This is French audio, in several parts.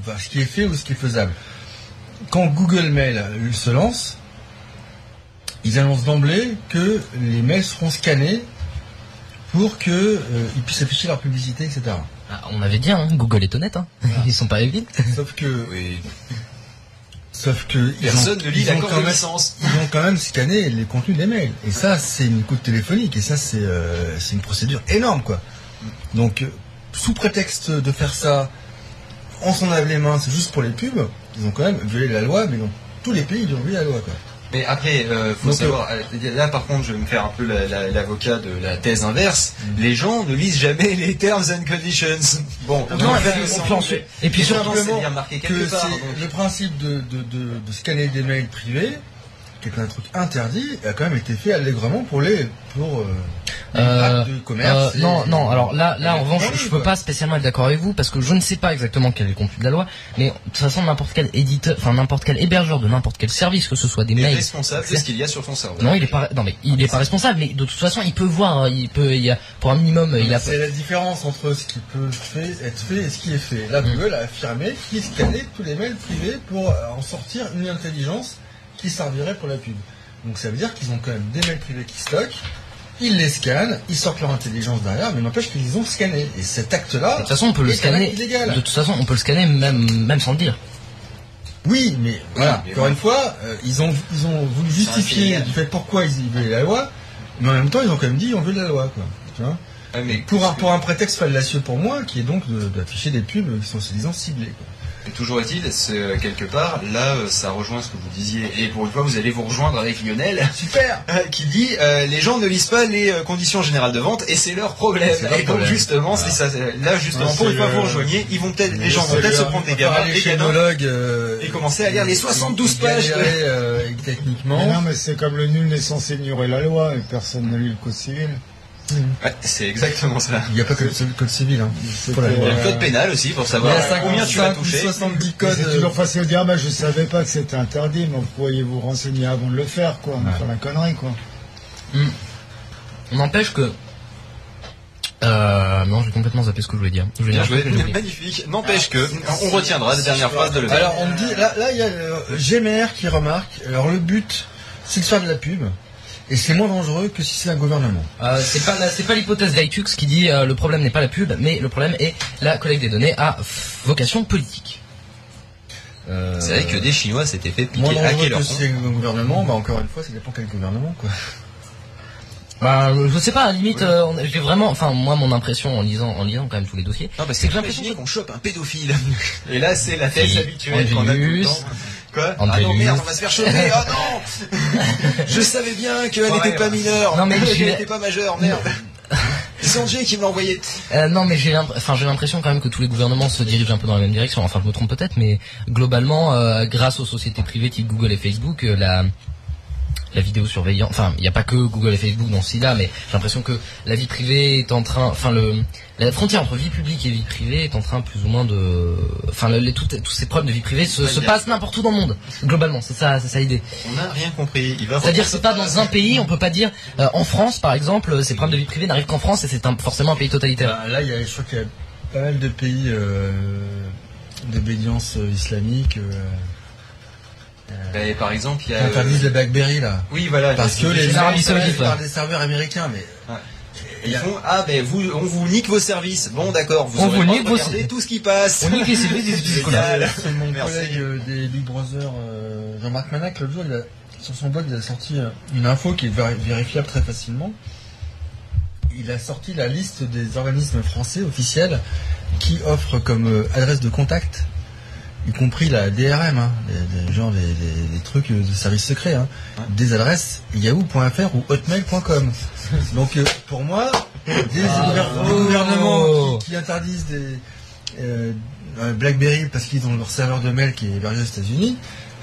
enfin, ce qui est fait ou ce qui est faisable. Quand Google Mail euh, se lance, ils annoncent d'emblée que les mails seront scannés pour que euh, puissent afficher leur publicité, etc. Ah, on avait dit, hein, Google est honnête. Hein. Ils sont pas évites. Sauf que, Oui. sauf que ils Personne ont- ne lit quand de même- licence. Ils ont quand même scanné les contenus des mails. Et ça, c'est une écoute téléphonique. Et ça, c'est euh, une procédure énorme, quoi. Donc, sous prétexte de faire ça, on s'en lave les mains, c'est juste pour les pubs, ils ont quand même violé la loi, mais non. Tous les pays, ils ont violé la loi, quoi. Mais après, euh, faut Donc, savoir, euh, là par contre, je vais me faire un peu la- la- l'avocat de la thèse inverse. Mm. Les gens ne lisent jamais les terms and conditions. Bon, Non, puis- ça, et puis marqué que part. donc. le principe de, de, de, de scanner des mails privés, qui est un truc interdit, a quand même été fait allègrement pour les pour euh, les Euh, actes de commerce. Euh, et- non, non. Alors là, là, en revanche, je peux pas spécialement être d'accord avec vous parce que je ne sais pas exactement quel est le contenu de la loi. Mais de toute façon, n'importe quel éditeur, enfin n'importe quel hébergeur de n'importe quel service, que ce soit des est mails. responsable de ce qu'il y a sur son serveur. Non, il est pas. Non, mais il est pas responsable. Mais de toute façon, il peut voir. hein, Il peut. Il y a pour un minimum. Il a. C'est la différence entre ce qui peut fait- être fait et ce qui est fait. Là, Mm. Google a affirmé qu'il scannait tous les mails privés pour euh, en sortir une intelligence qui servirait pour la pub. Donc ça veut dire qu'ils ont quand même des mails privés qui stockent, ils les scannent, ils sortent leur intelligence derrière, mais n'empêche qu'ils ont scanné. Et cet acte-là, De toute façon, on peut le scanner. De toute façon, on peut le scanner même même sans le dire. Oui, mais voilà, mais encore une fois, euh, ils, ont, ils ont voulu justifier du fait pourquoi ils violaient la loi, mais en même temps, ils ont quand même dit ont violé la loi. Quoi, tu vois? Ouais, mais pour, un, pour un prétexte fallacieux pour moi, qui est donc de- d'afficher des pubs qui sont soi-disant ciblées. Quoi. Mais toujours est-il, c'est euh, quelque part, là, euh, ça rejoint ce que vous disiez. Et pour une fois, vous allez vous rejoindre avec Lionel, Super euh, qui dit euh, les gens ne lisent pas les conditions générales de vente et c'est leur problème. Et donc problème. justement, c'est ça. Là, justement, pour une fois, vous rejoignez. Ils vont peut-être, les gens vont peut-être se prendre des gamins, des euh, et commencer à lire les 72 ils pages de- galéraient, Mais techniquement. non, mais c'est comme le nul n'est censé ignorer la loi et personne ne lit le code civil. Ouais, c'est exactement ça. Il n'y a pas que le code civil. Hein. Il y a le code pénal aussi pour Il y savoir a combien tu vas 55 ou toucher. 70 mais codes. C'est euh, toujours facile de dire, bah, je savais pas que c'était interdit, mais vous pourriez vous renseigner avant de le faire, quoi. Faire la connerie, quoi. N'empêche que. Euh, non, j'ai complètement zappé ce que je voulais dire. Je voulais Bien joué, magnifique. N'empêche que, on retiendra la dernière phrase de le Alors on me dit, là, là il y a euh, GMR qui remarque, alors le but c'est de faire de la pub, et c'est moins dangereux que si c'est un gouvernement. Euh, c'est pas la- c'est pas l'hypothèse d'Itux qui dit euh, le problème n'est pas la pub, mais le problème est la collecte des données à vocation politique. Euh, C'est vrai que des Chinois s'étaient fait Moins piquer, dangereux hacker que si c'est un gouvernement, bah encore une fois, ça dépend quel gouvernement, quoi. Bah, je sais pas, à la limite, euh, on- j'ai vraiment, enfin, moi, mon impression en lisant, en lisant quand même tous les dossiers, Non, parce c'est que l'impression qu'on chope un pédophile. Et là, c'est la thèse habituelle qu'on a tout le Angelus. temps. Quoi Ah non, merde, on va se faire choper. Oh non Je savais bien qu'elle n'était pas mineure. Non, mais qu'elle n'était pas majeure, merde. C'est Sanjay qui me l'a envoyé. Euh, non, mais j'ai enfin, j'ai l'impression quand même que tous les gouvernements se dirigent un peu dans la même direction. Enfin, je me trompe peut-être, mais globalement, euh, grâce aux sociétés privées type Google et Facebook, euh, la la vidéosurveillance, enfin, il n'y a pas que Google et Facebook dans ce là mais j'ai l'impression que la vie privée est en train, enfin, le la frontière entre vie publique et vie privée est en train plus ou moins de, enfin, le- les, toutes- tous ces problèmes de vie privée se, se passent n'importe où dans le monde. Globalement, c'est ça, c'est ça l'idée. On n'a rien compris. C'est-à-dire, reprendre c'est pas dans un pays, on peut pas dire, euh, en France, par exemple, ces problèmes de vie privée n'arrivent qu'en France et c'est forcément un pays totalitaire. Bah, là, il y a, je crois qu'il y a pas mal de pays euh, d'obédience euh, islamique euh, Et par exemple, il y a. interdisent les BlackBerry, là. Oui, voilà. Parce que les les gens Arabie sont Saoudite, par des serveurs américains, mais ils font ah ben vous on vous nique vos services. Bon d'accord, vous On aurez vous nique vos services. tout ce qui passe. On nique les services des. C'est mon Merci. collègue euh, des Big Brother, euh, Jean-Marc Manac, l'autre jour, il a- sur son blog, il a sorti euh, une info qui est vérifiable très facilement. Il a sorti la liste des organismes français officiels qui offrent comme euh, adresse de contact, y compris la DRM, hein, genre des trucs de services secrets, hein, Ouais. des adresses yahoo.fr ou hotmail.com. Donc euh, pour moi, des des gouvernements qui, qui interdisent des euh, BlackBerry parce qu'ils ont leur serveur de mail qui est hébergé aux États-Unis.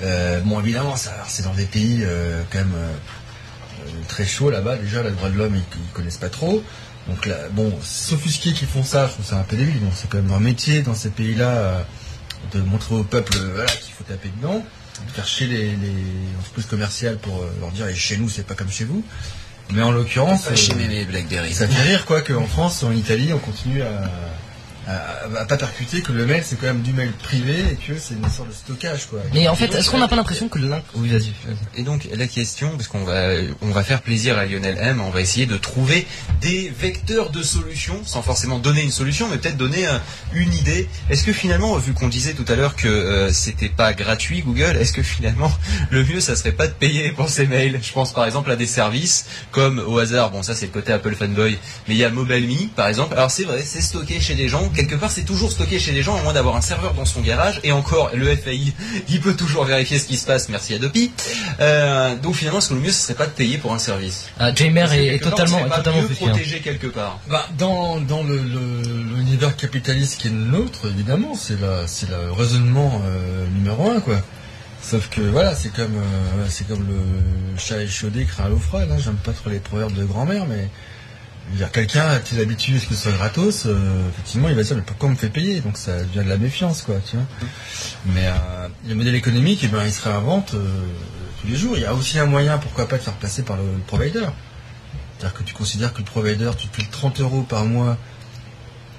Euh, bon, évidemment, ça, c'est dans des pays quand même très chauds là-bas. Déjà, les droits de l'homme, ils, ils connaissent pas trop. Donc là, bon, s'offusquer qu'ils font ça, je trouve ça un peu débile. Bon, c'est quand même leur métier dans ces pays-là de montrer au peuple euh, voilà, qu'il faut taper dedans, de faire chier les, les entreprises commerciales pour euh, leur dire et chez nous, c'est pas comme chez vous. Mais en l'occurrence, euh, ça fait rire quoi qu'en France, en Italie, on continue à, à, à pas percuter que le mail c'est quand même du mail privé et que c'est une sorte de stockage quoi. Mais en fait, est-ce qu'on n'a pas l'impression que le link... Oui, vas-y. vas-y. Et donc la question, parce qu'on va, on va faire plaisir à Lionel M, on va essayer de trouver des vecteurs de solutions, sans forcément donner une solution, mais peut-être donner euh, une idée. Est-ce que finalement, vu qu'on disait tout à l'heure que euh, c'était pas gratuit Google, est-ce que finalement le mieux ça serait pas de payer pour ces mails? Je pense par exemple à des services comme au hasard, bon ça c'est le côté Apple fanboy, mais il y a MobileMe par exemple. Alors c'est vrai, c'est stocké chez des gens. Quelque part, c'est toujours stocké chez des gens, à moins d'avoir un serveur dans son garage. Et encore, le FAI, il peut toujours vérifier ce qui se passe. Merci Adopi. Euh, donc finalement, est-ce que le mieux, ce serait pas de payer pour un service Ah, est, est quelque part, totalement, est totalement mieux fier. protégé quelque part. Bah, dans dans le, le- l'univers capitaliste qui est le nôtre, évidemment, c'est la c'est le raisonnement euh, numéro un quoi. Sauf que voilà, c'est comme euh, c'est comme le chat échaudé craint l'eau froide. Hein. J'aime pas trop les proverbes de grand-mère, mais dire, quelqu'un a-t-il habitué à ce que ce soit gratos euh, Effectivement, il va se dire mais pourquoi on me fait payer? Donc ça devient de la méfiance quoi, tu vois. Mais euh, le modèle économique, eh ben, il se réinvente euh, tous les jours. Il y a aussi un moyen, pourquoi pas, de faire passer par le, le provider. C'est-à-dire que tu considères que le provider, tu te piles 30 euros par mois,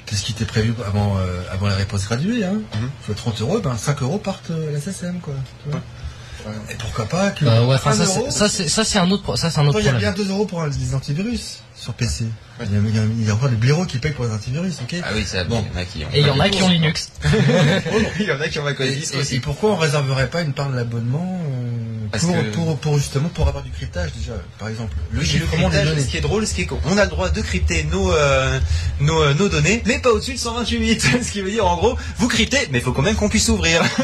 qu'est-ce qui était prévu avant, euh, avant la réponse graduée, hein. Tu vois, 30 euros, ben 5 euros partent à la SSM, quoi. tu vois. Et pourquoi pas que Euh, ouais, enfin, 1 ça, c'est- c'est, c'est un autre, ça, c'est un autre Attends, il y a problème. bien 2 euros pour un- les antivirus sur PC. Il, y a, il y a- il y a encore des blaireaux qui payent pour les antivirus, ok Ah oui, ça, Bon. il y en a qui ont. Et il y en a qui ont Linux. il y en a qui ont Mac et, OS et- aussi. et pourquoi on réserverait pas une part de l'abonnement euh, Parce pour, que- pour, pour justement pour avoir du cryptage déjà, par exemple Le Oui, des cryptage, ce qui est drôle, ce qui est qu'on a le droit de crypter nos, euh, nos, euh, nos données, mais pas au-dessus de 128. ce qui veut dire, en gros, vous cryptez, mais il faut quand même qu'on puisse ouvrir.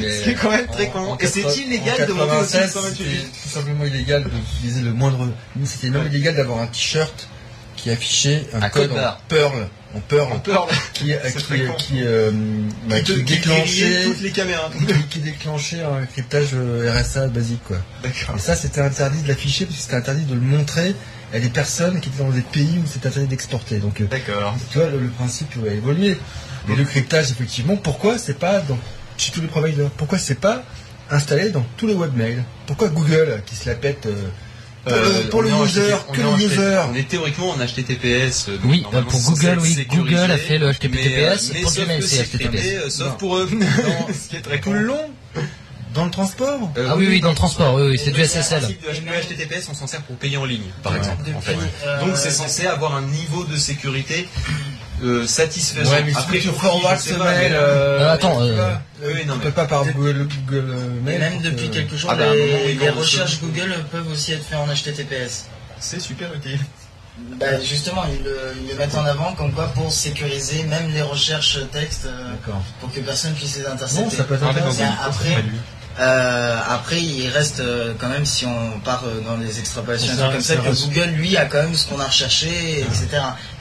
Ce qui est quand même très con. Et c'est illégal de monter au-dessus de 128. C'était tout simplement illégal d'utiliser le moindre. C'était même illégal d'avoir un t-shirt qui affichait un, Un code, code en. Perl, en En peur, qui, qui, qui, euh, bah, qui, déclenchait, toutes les caméras. qui, déclenchait un cryptage euh, RSA basique, quoi. Et ça, c'était interdit de l'afficher parce que c'était interdit de le montrer à des personnes qui étaient dans des pays où c'était interdit d'exporter. Donc, euh, D'accord. tu vois, le, le principe a évolué. Et le cryptage, effectivement, pourquoi c'est pas dans, chez tous les providers Pourquoi c'est pas installé dans tous les webmails? Pourquoi Google, qui se la pète euh, pour le, pour en user, HTTP, que le HTTP, user On est théoriquement en HTTPS. euh, donc Oui, euh, pour Google, oui, sécurisé, Google a fait le HTTPS, mais, euh, mais pour sauf Gmail, que c'est HTTPS. euh, Sauf Non. pour eux. Ce qui est très tout le long dans le transport Euh, Ah oui, oui, dans le transport, oui, oui, c'est du SSL. le HTTPS, on s'en sert pour payer en ligne, par Ouais. exemple. en fait. Depuis, euh, Donc c'est censé avoir un niveau de sécurité euh, satisfaisant. Ouais, mais Après, pour qui, forward je sais ce pas, euh, Euh, attends, euh, oui, non, par Google, Google Et Mail. même depuis quelques jours, Ah bah, à un moment, les, on recherches se- Google peuvent aussi être faites en HTTPS. C'est super utile. Bah, justement, ils le, ils le mettent en avant comme quoi pour sécuriser même les recherches texte euh, pour que personne puisse les Bon, intercepter. ça peut être après, euh, après, il reste euh, quand même, si on part euh, dans les extrapolations, Ça comme ça, que reste- Google, lui, a quand même ce qu'on a recherché, etc.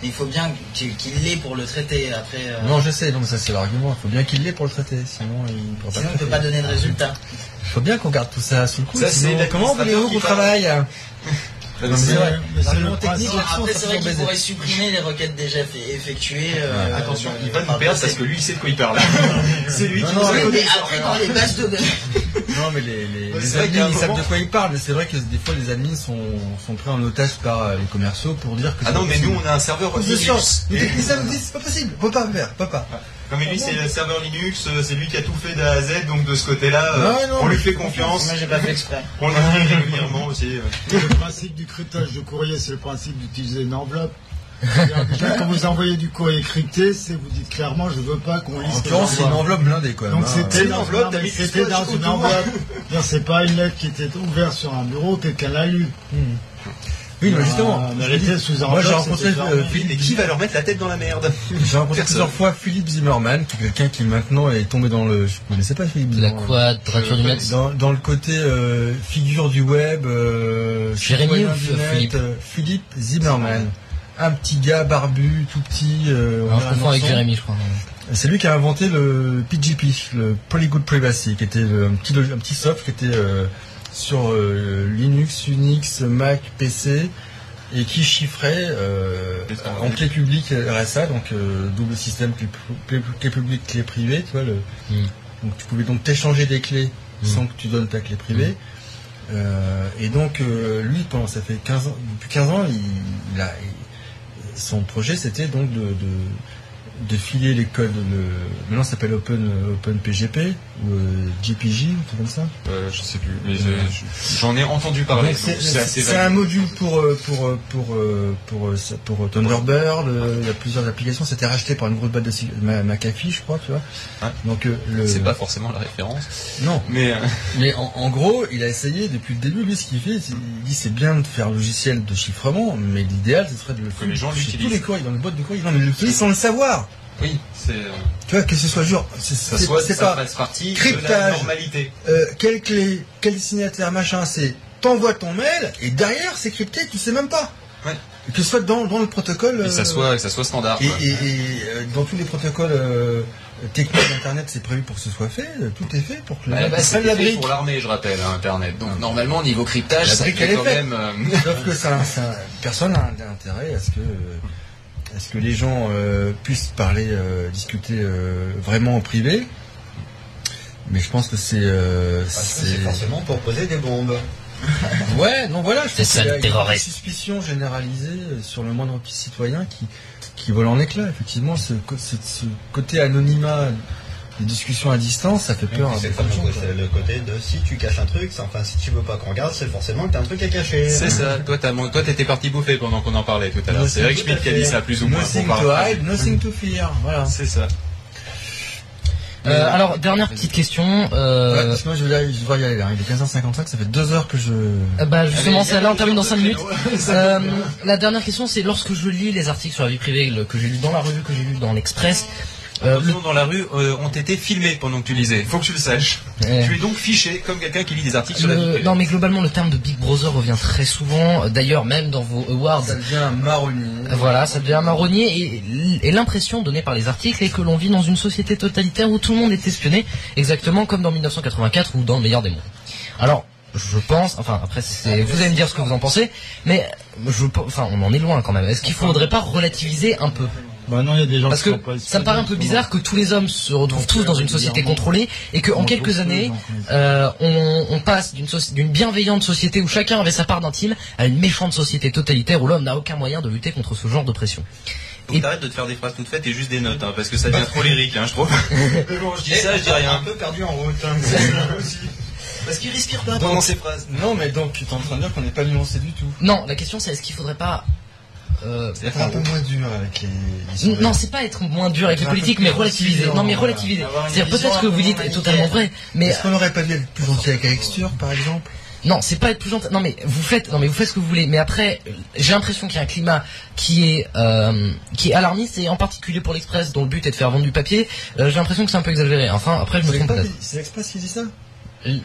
Mais il faut bien qu'il l'ait pour le traiter. Après, euh, Non, je sais, mais ça c'est l'argument. Il faut bien qu'il l'ait pour le traiter, sinon il pourra sinon, pas il ne peut pas donner de résultat. Il faut bien qu'on garde tout ça sous le coup. Ça, sinon, c'est comment voulez-vous qu'on travaille Non, mais c'est vrai. L'argument technique, après, c'est vrai qu'il pourrait supprimer les requêtes déjà effectuées. euh, Attention, euh, il va nous perdre parce que lui, il sait de quoi il parle. c'est lui Non, qui mais- après, dans les bases de données. Non, mais les, les, les admins, ils savent de quoi ils parlent, mais c'est vrai que des fois les admins sont, sont pris en otage par euh, les commerciaux pour dire que Ah non, mais nous, on a un serveur on Linux. Les techniciens nous disent, c'est pas possible, on peut pas faire, pas. Non mais lui c'est le serveur Linux, euh, c'est lui qui a tout fait d'A à Z, donc de ce côté-là, euh, on lui fait confiance, Moi, j'ai pas fait exprès. on l'invite régulièrement aussi. euh. Le principe du cryptage de courrier, c'est le principe d'utiliser une enveloppe. C'est-à-dire, Déjà, quand vous envoyez du courrier crypté, c'est vous dites clairement, je veux pas qu'on En lise. tes l'occurrence, c'est une envois. enveloppe blindée, quoi. Donc hein. c'était une dans, enveloppe, non, t'as mais mis du c'était scotch dans une autour. enveloppe. C'est-à-dire, C'est pas une lettre qui était ouverte sur un bureau, quelqu'un l'a lu. Oui, mais justement, Euh, je dis- sous moi j'ai rencontré euh. Philippe Mais qui va leur mettre la tête dans la merde J'ai rencontré plusieurs fois Philippe Zimmerman, qui est quelqu'un qui maintenant est tombé dans le. Je connaissais pas Philippe La Zimmerman. quadrature du net. Dans, dans le côté euh, figure du web, euh, Jérémy ou Philippe euh, Philippe Zimmerman. Un petit gars barbu, tout petit. Euh, on Alors, je confonds avec. Jérémy, je crois. C'est lui qui a inventé le PGP, le Polygood Privacy, qui était un petit, un petit soft qui était euh, sur euh, Linux, Unix, Mac, PC, et qui chiffrait euh, en clé publique RSA, donc euh, double système clé, clé, clé publique, clé privée, tu vois. Le, Mm. Donc tu pouvais donc t'échanger des clés Mm. sans que tu donnes ta clé privée. Euh, et donc euh, lui, pendant ça fait 15 ans, depuis 15 ans, il, il a, il- son projet c'était donc de, de de filer les codes. Le... Maintenant, ça s'appelle Open, Open PGP ou euh, GPG, ou tout comme ça. Euh, je sais plus, mais je- j'en ai entendu parler. C'est un module pour euh, pour euh, pour euh, pour euh, euh, Thunderbird. euh, Il y a plusieurs applications. C'était racheté par une grosse boîte de McAfee, je crois, tu vois. Donc euh, le C'est pas forcément la référence. non, Mais euh, mais en, en gros, il a essayé depuis le début. Lui, ce qu'il fait, c'est- il dit c'est bien de faire un logiciel de chiffrement, mais l'idéal, ce serait de le faire les gens l'utilisent. tous les courriers, dans les boîtes de courrier, non, mais ils l'utilisent sans le savoir. Oui, c'est euh, Tu vois, que ce soit genre, c'est ça c'est- soit c'est ça pas fasse partie de la cryptage. normalité. euh, quelle clé, quel destinataire, machin, c'est t'envoies ton mail et derrière c'est crypté, tu sais même pas. Ouais. Que ce soit dans, dans le protocole. Et que ça euh, soit, que ça soit standard. Et, quoi. et- et, euh, dans tous les protocoles euh, techniques d'Internet, c'est prévu pour que ce soit fait. euh, Tout est fait pour que la fait brique. pour l'armée, je rappelle, hein, Internet. Donc normalement, niveau cryptage, La ça brique, fait est quand même. euh, Sauf que ça, ça- personne n'a intérêt à ce que, à ce que les gens euh, puissent parler, euh, discuter euh, vraiment en privé. Mais je pense que c'est. euh, c'est- forcément pour poser des bombes. Ouais, non, voilà, je C'est pense ça, le une suspicion généralisée sur le moindre petit citoyen qui, qui vole en éclat. Effectivement, ce, co- ce, ce côté anonymat des discussions à distance, ça fait peur c'est le, quoi. c'est le côté de si tu caches un truc, enfin si tu veux pas qu'on regarde, c'est forcément que t'as un truc à cacher. C'est ça. Toi, t'as, mon- toi, t'étais parti bouffer pendant qu'on en parlait tout à l'heure. C'est Eric Schmidt qui a dit ça plus ou moins. Nothing to hide, nothing to fear. Voilà. C'est ça. Euh, alors, dernière petite question. Ouais, Euh, parce que moi, je vais, y- je dois y aller là. Il est 15h55, ça fait deux heures que je. euh, bah justement, c'est là, on termine dans deux 5 minutes. Euh, la dernière question, c'est lorsque je lis les articles sur la vie privée que j'ai lu dans la revue, que j'ai lu dans l'Express. Euh, Attention, dans la rue euh, ont été filmés pendant que tu lisais. Faut que tu le saches. Ouais. Tu es donc fiché comme quelqu'un qui lit des articles sur la vie non mais globalement le terme de Big Brother revient très souvent. D'ailleurs même dans vos awards, Ça devient un marronnier. Voilà, ça devient un marronnier et, et l'impression donnée par les articles est que l'on vit dans une société totalitaire où tout le monde est espionné, exactement comme dans 1984 ou dans le meilleur des mondes. Alors, je pense, enfin après c'est, vous allez me dire ce que vous en pensez, mais je, enfin on en est loin quand même. Est-ce qu'il faudrait pas relativiser un peu? Bah non, il y a des gens Parce qui que sont pas ça me paraît un peu bizarre que tous les hommes se retrouvent tous dans une société contrôlée et qu'en quelques années, euh, on, on passe d'une soci- d'une bienveillante société où chacun avait sa part d'intime à une méchante société totalitaire où l'homme n'a aucun moyen de lutter contre ce genre de pression. Faut que t'arrêtes de te faire des phrases toutes faites et juste des notes, hein, parce que ça devient trop lyrique, hein, je trouve. Bon, je dis ça, je dis Un rien. peu perdu en route. hein. Parce qu'il respire pas pendant ses phrases. Non, mais donc, tu es en train de dire qu'on n'est pas nuancé du tout. Non, la question c'est est-ce qu'il faudrait pas euh, Être un peu moins dur avec les. les non, c'est pas être moins dur avec les politiques, plus mais relativiser. gentil, Non, mais relativiser. C'est-à-dire peut-être que vous dites est totalement vrai, mais Est-ce qu'on n'aurait pas dû être plus gentil avec Alex par exemple? Non, c'est pas être plus gentil. Non, mais vous faites, non, mais vous faites ce que vous voulez. Mais après, j'ai l'impression qu'il y a un climat qui est euh, qui est alarmiste et en particulier pour l'Express, dont le but est de faire vendre du papier. euh, j'ai l'impression que c'est un peu exagéré. Enfin, après, je me trompe peut-être. qui- c'est l'Express qui dit ça?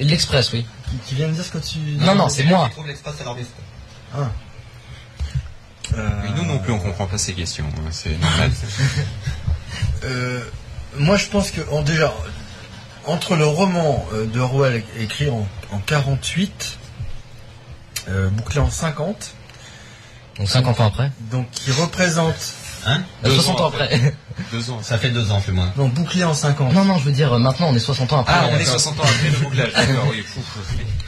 L'Express, oui. qui, qui vient de dire ce que tu. Non, non, c'est moi. Je trouve l'express alarmiste. Ah. Euh, Oui, nous non plus, on comprend pas ces questions. hein, C'est normal. euh, moi, je pense que en, déjà, entre le roman euh, de Orwell écrit en, en 48, euh, bouclé en 50, Donc 50 ans après. donc qui représente. Hein? Euh, Deux 60 ans ans après. Deux ans. Ça fait deux ans, plus moins. Non, bouclé en 50. non, non, je veux dire, euh, maintenant on est 60 ans après. Ah, on est 60 ans après le bouclage. D'accord, oui. Pouf,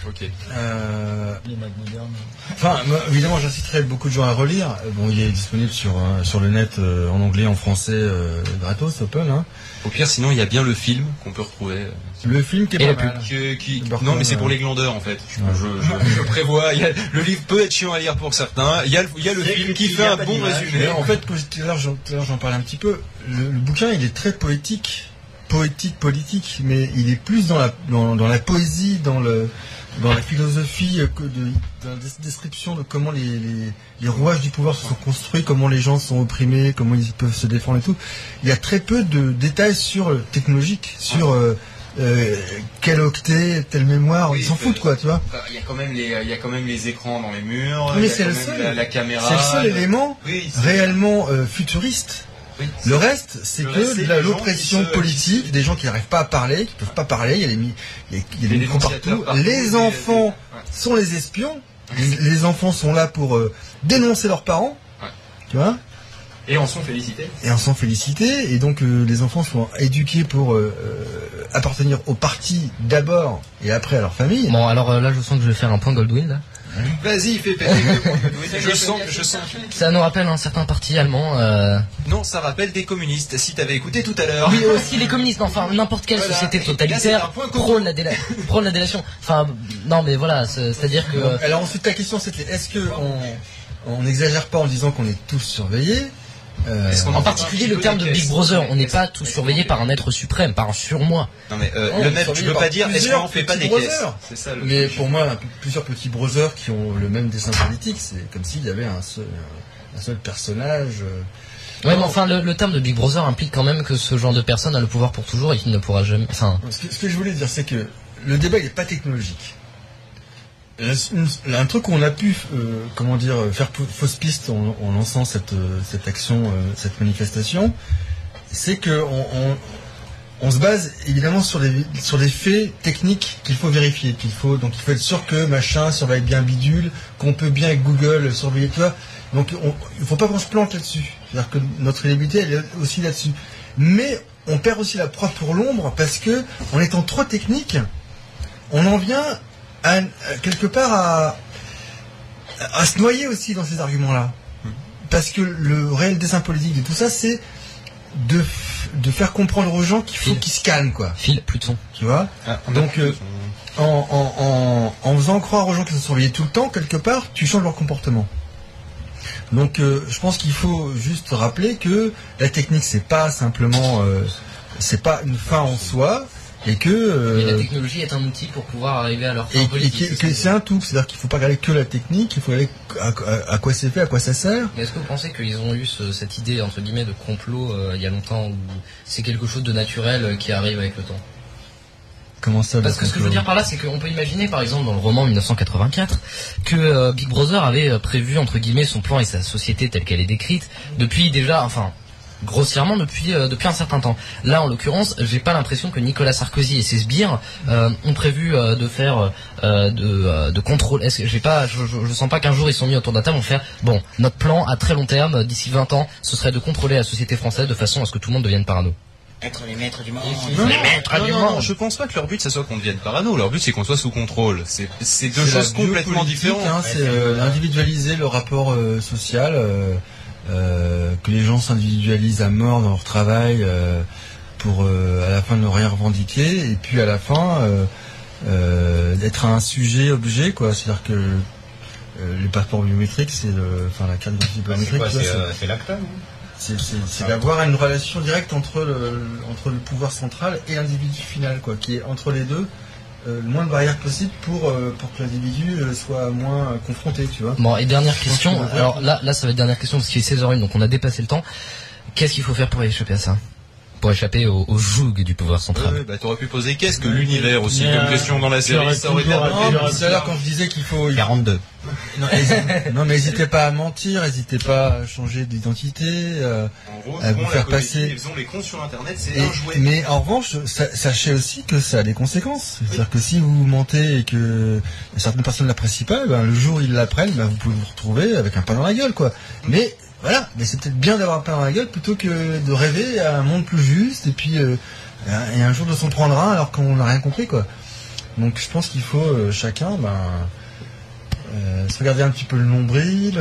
ok. Euh, Les maths modernes. Enfin, évidemment, j'inciterai beaucoup de gens à relire. Euh, Bon, il est disponible sur euh, sur le net euh, en anglais, en français, euh, gratos, open. Hein. Au pire, sinon, il y a bien le film qu'on peut retrouver. euh, Le film qui est Et pas mal. qui- qui- Burton, Non, mais c'est pour les glandeurs en fait. Je, Ouais. je- je- je prévois. il y a- le livre peut être chiant à lire pour certains. Il y a, le- il y a le film qui fait un bon résumé. En fait, tout à l'heure, j'en tout à l'heure, j'en parlais un petit peu. Le, le bouquin, il est très poétique, poétique, politique, mais il est plus dans la dans, dans la poésie, dans le dans la philosophie, euh, que de, dans la des- description de comment les, les, les rouages du pouvoir se sont construits, comment les gens sont opprimés, comment ils peuvent se défendre et tout. Il y a très peu de détails sur le technologique, sur euh, euh, quel octet, telle mémoire. Oui, ils s'en euh, foutent, quoi, tu vois. Il y a quand même les, il y a quand même les écrans dans les murs. Mais il y a c'est quand le même seul. La, la caméra. C'est le seul élément Oui, réellement euh, futuriste. Oui, Le reste, c'est que l'oppression politique, des gens qui n'arrivent pas à parler, qui peuvent pas parler, il y a, les, mi- il y a, il y a des Les micros partout. Les enfants Ouais. sont les espions. Les, les enfants sont là pour euh, dénoncer leurs parents. Ouais. Tu vois? Et en sont félicités. Et en s'en féliciter. Et donc euh, les enfants sont éduqués pour euh, appartenir au parti d'abord et après à leur famille. Bon, alors là, je sens que je vais faire un point Goldwyn. Là. Vas-y, fais péter. Je sens, je sens. Ça nous rappelle un certain parti allemand. euh, Non, ça rappelle des communistes. Si t'avais écouté tout à l'heure. Oui, aussi les communistes, enfin n'importe quelle Voilà. société totalitaire prône la, déla- prône la délation. Enfin, non, mais voilà, c'est- c'est-à-dire que... Alors ensuite, ta question c'était est-ce que on, on n'exagère pas en disant qu'on est tous surveillés? Euh, En particulier le terme de Big Brother, on n'est pas tous surveillés par un être suprême, par un surmoi. Non mais euh, Non, le même, je veux pas dire, est-ce qu'on fait pas des caisses ça le Mais pour moi, plusieurs petits brothers qui ont le même dessin politique, c'est comme s'il y avait un seul, un seul personnage. euh. Ouais, mais enfin, le, le terme de Big Brother implique quand même que ce genre de personne a le pouvoir pour toujours et qu'il ne pourra jamais... Enfin, Ce que, ce que je voulais dire, c'est que le débat il n'est pas technologique. Euh, Un truc où on a pu, euh, comment dire, faire pou- fausse piste en, lançant cette, euh, action, euh, cette manifestation, c'est que on, se base évidemment sur des, sur des faits techniques qu'il faut vérifier, qu'il faut donc il faut être sûr que machin surveille bien bidule, qu'on peut bien Google surveiller toi. Donc on, il faut pas qu'on se plante là-dessus. C'est-à-dire que notre crédibilité elle est aussi là-dessus. Mais on perd aussi la proie pour l'ombre parce que en étant trop technique, on en vient à, à- quelque part à, à se noyer aussi dans ces arguments-là. Parce que le réel dessin politique de tout ça, c'est de, faire comprendre aux gens qu'il faut qu'ils se calment, quoi. Phil, plus de son. Tu vois Ah, Donc, euh, en, en, en, en faisant croire aux gens qu'ils sont surveillés tout le temps, quelque part, tu changes leur comportement. Donc, euh, je pense qu'il faut juste rappeler que la technique, c'est pas simplement, euh, c'est pas une fin en soi, et que Mais la euh, technologie est un outil pour pouvoir arriver à leur fin et, et politique. que, que c'est un tout. C'est-à-dire qu'il faut pas regarder que la technique, il faut regarder à, à- à quoi c'est fait, à quoi ça sert. Est-ce que vous pensez qu'ils ont eu ce- cette idée, entre guillemets, de complot euh, il y a longtemps, ou c'est quelque chose de naturel euh, qui arrive avec le temps? Comment ça Parce le que ce que je veux dire par là, c'est qu'on peut imaginer, par exemple, dans le roman 1984, que euh, Big Brother avait euh, prévu, entre guillemets, son plan et sa société telle qu'elle est décrite, depuis déjà, enfin, grossièrement depuis euh, depuis un certain temps. Là, en l'occurrence, j'ai pas l'impression que Nicolas Sarkozy et ses sbires euh, ont prévu euh, de faire euh, de, euh, de contrôle. Est-ce que j'ai pas, je, je, je sens pas qu'un jour ils sont mis autour d'un table, vont faire bon, notre plan à très long terme, d'ici 20 ans, ce serait de contrôler la société française de façon à ce que tout le monde devienne parano. Être les maîtres du monde. Non, Les maîtres non, du non, monde. non, je pense pas que leur but ça soit qu'on devienne parano. Leur but c'est qu'on soit sous contrôle. C'est c'est deux choses complètement différentes. hein, c'est euh, individualiser le rapport euh, social, que les gens s'individualisent à mort dans leur travail euh, pour euh, à la fin ne rien revendiquer et puis à la fin euh, euh, d'être un sujet objet quoi. C'est-à-dire que euh, les passeports biométriques, c'est le, enfin la carte d'identité C'est biométrique, C'est c'est- euh, c'est c'est c'est- c'est d'avoir une relation directe entre le, entre le pouvoir central et l'individu final, quoi, qui est entre les deux, euh, le moins de barrières possible pour, euh, pour que l'individu euh, soit moins euh, confronté, tu vois. Bon, et dernière question. Alors là, là, ça va être dernière question parce qu'il est 16h01, donc on a dépassé le temps. Qu'est-ce qu'il faut faire pour échapper à ça? Pour échapper au, au joug du pouvoir central. Ouais, bah t'aurais pu poser qu'est-ce que l'univers aussi Mais, comme euh, question dans la série. Ça aurait été tout à l'heure quand je disais qu'il faut... 42. Non, mais n'hésitez pas à mentir, n'hésitez pas à changer d'identité. euh, En gros, à vous faire passer- Ils ont les comptes sur internet, c'est et- un jouet. mais en revanche, sa- sachez aussi que ça a des conséquences. C'est-à-dire que si vous mentez et que certaines personnes l'apprécient pas, ben, le jour où ils l'apprennent, ben, vous pouvez vous retrouver avec un pain dans la gueule, quoi. Mais voilà, mais c'est peut-être bien d'avoir pain dans la gueule plutôt que de rêver à un monde plus juste et puis euh, et un jour de s'en prendre un alors qu'on n'a rien compris, quoi. Donc je pense qu'il faut euh, chacun, ben, euh, se regarder un petit peu le nombril,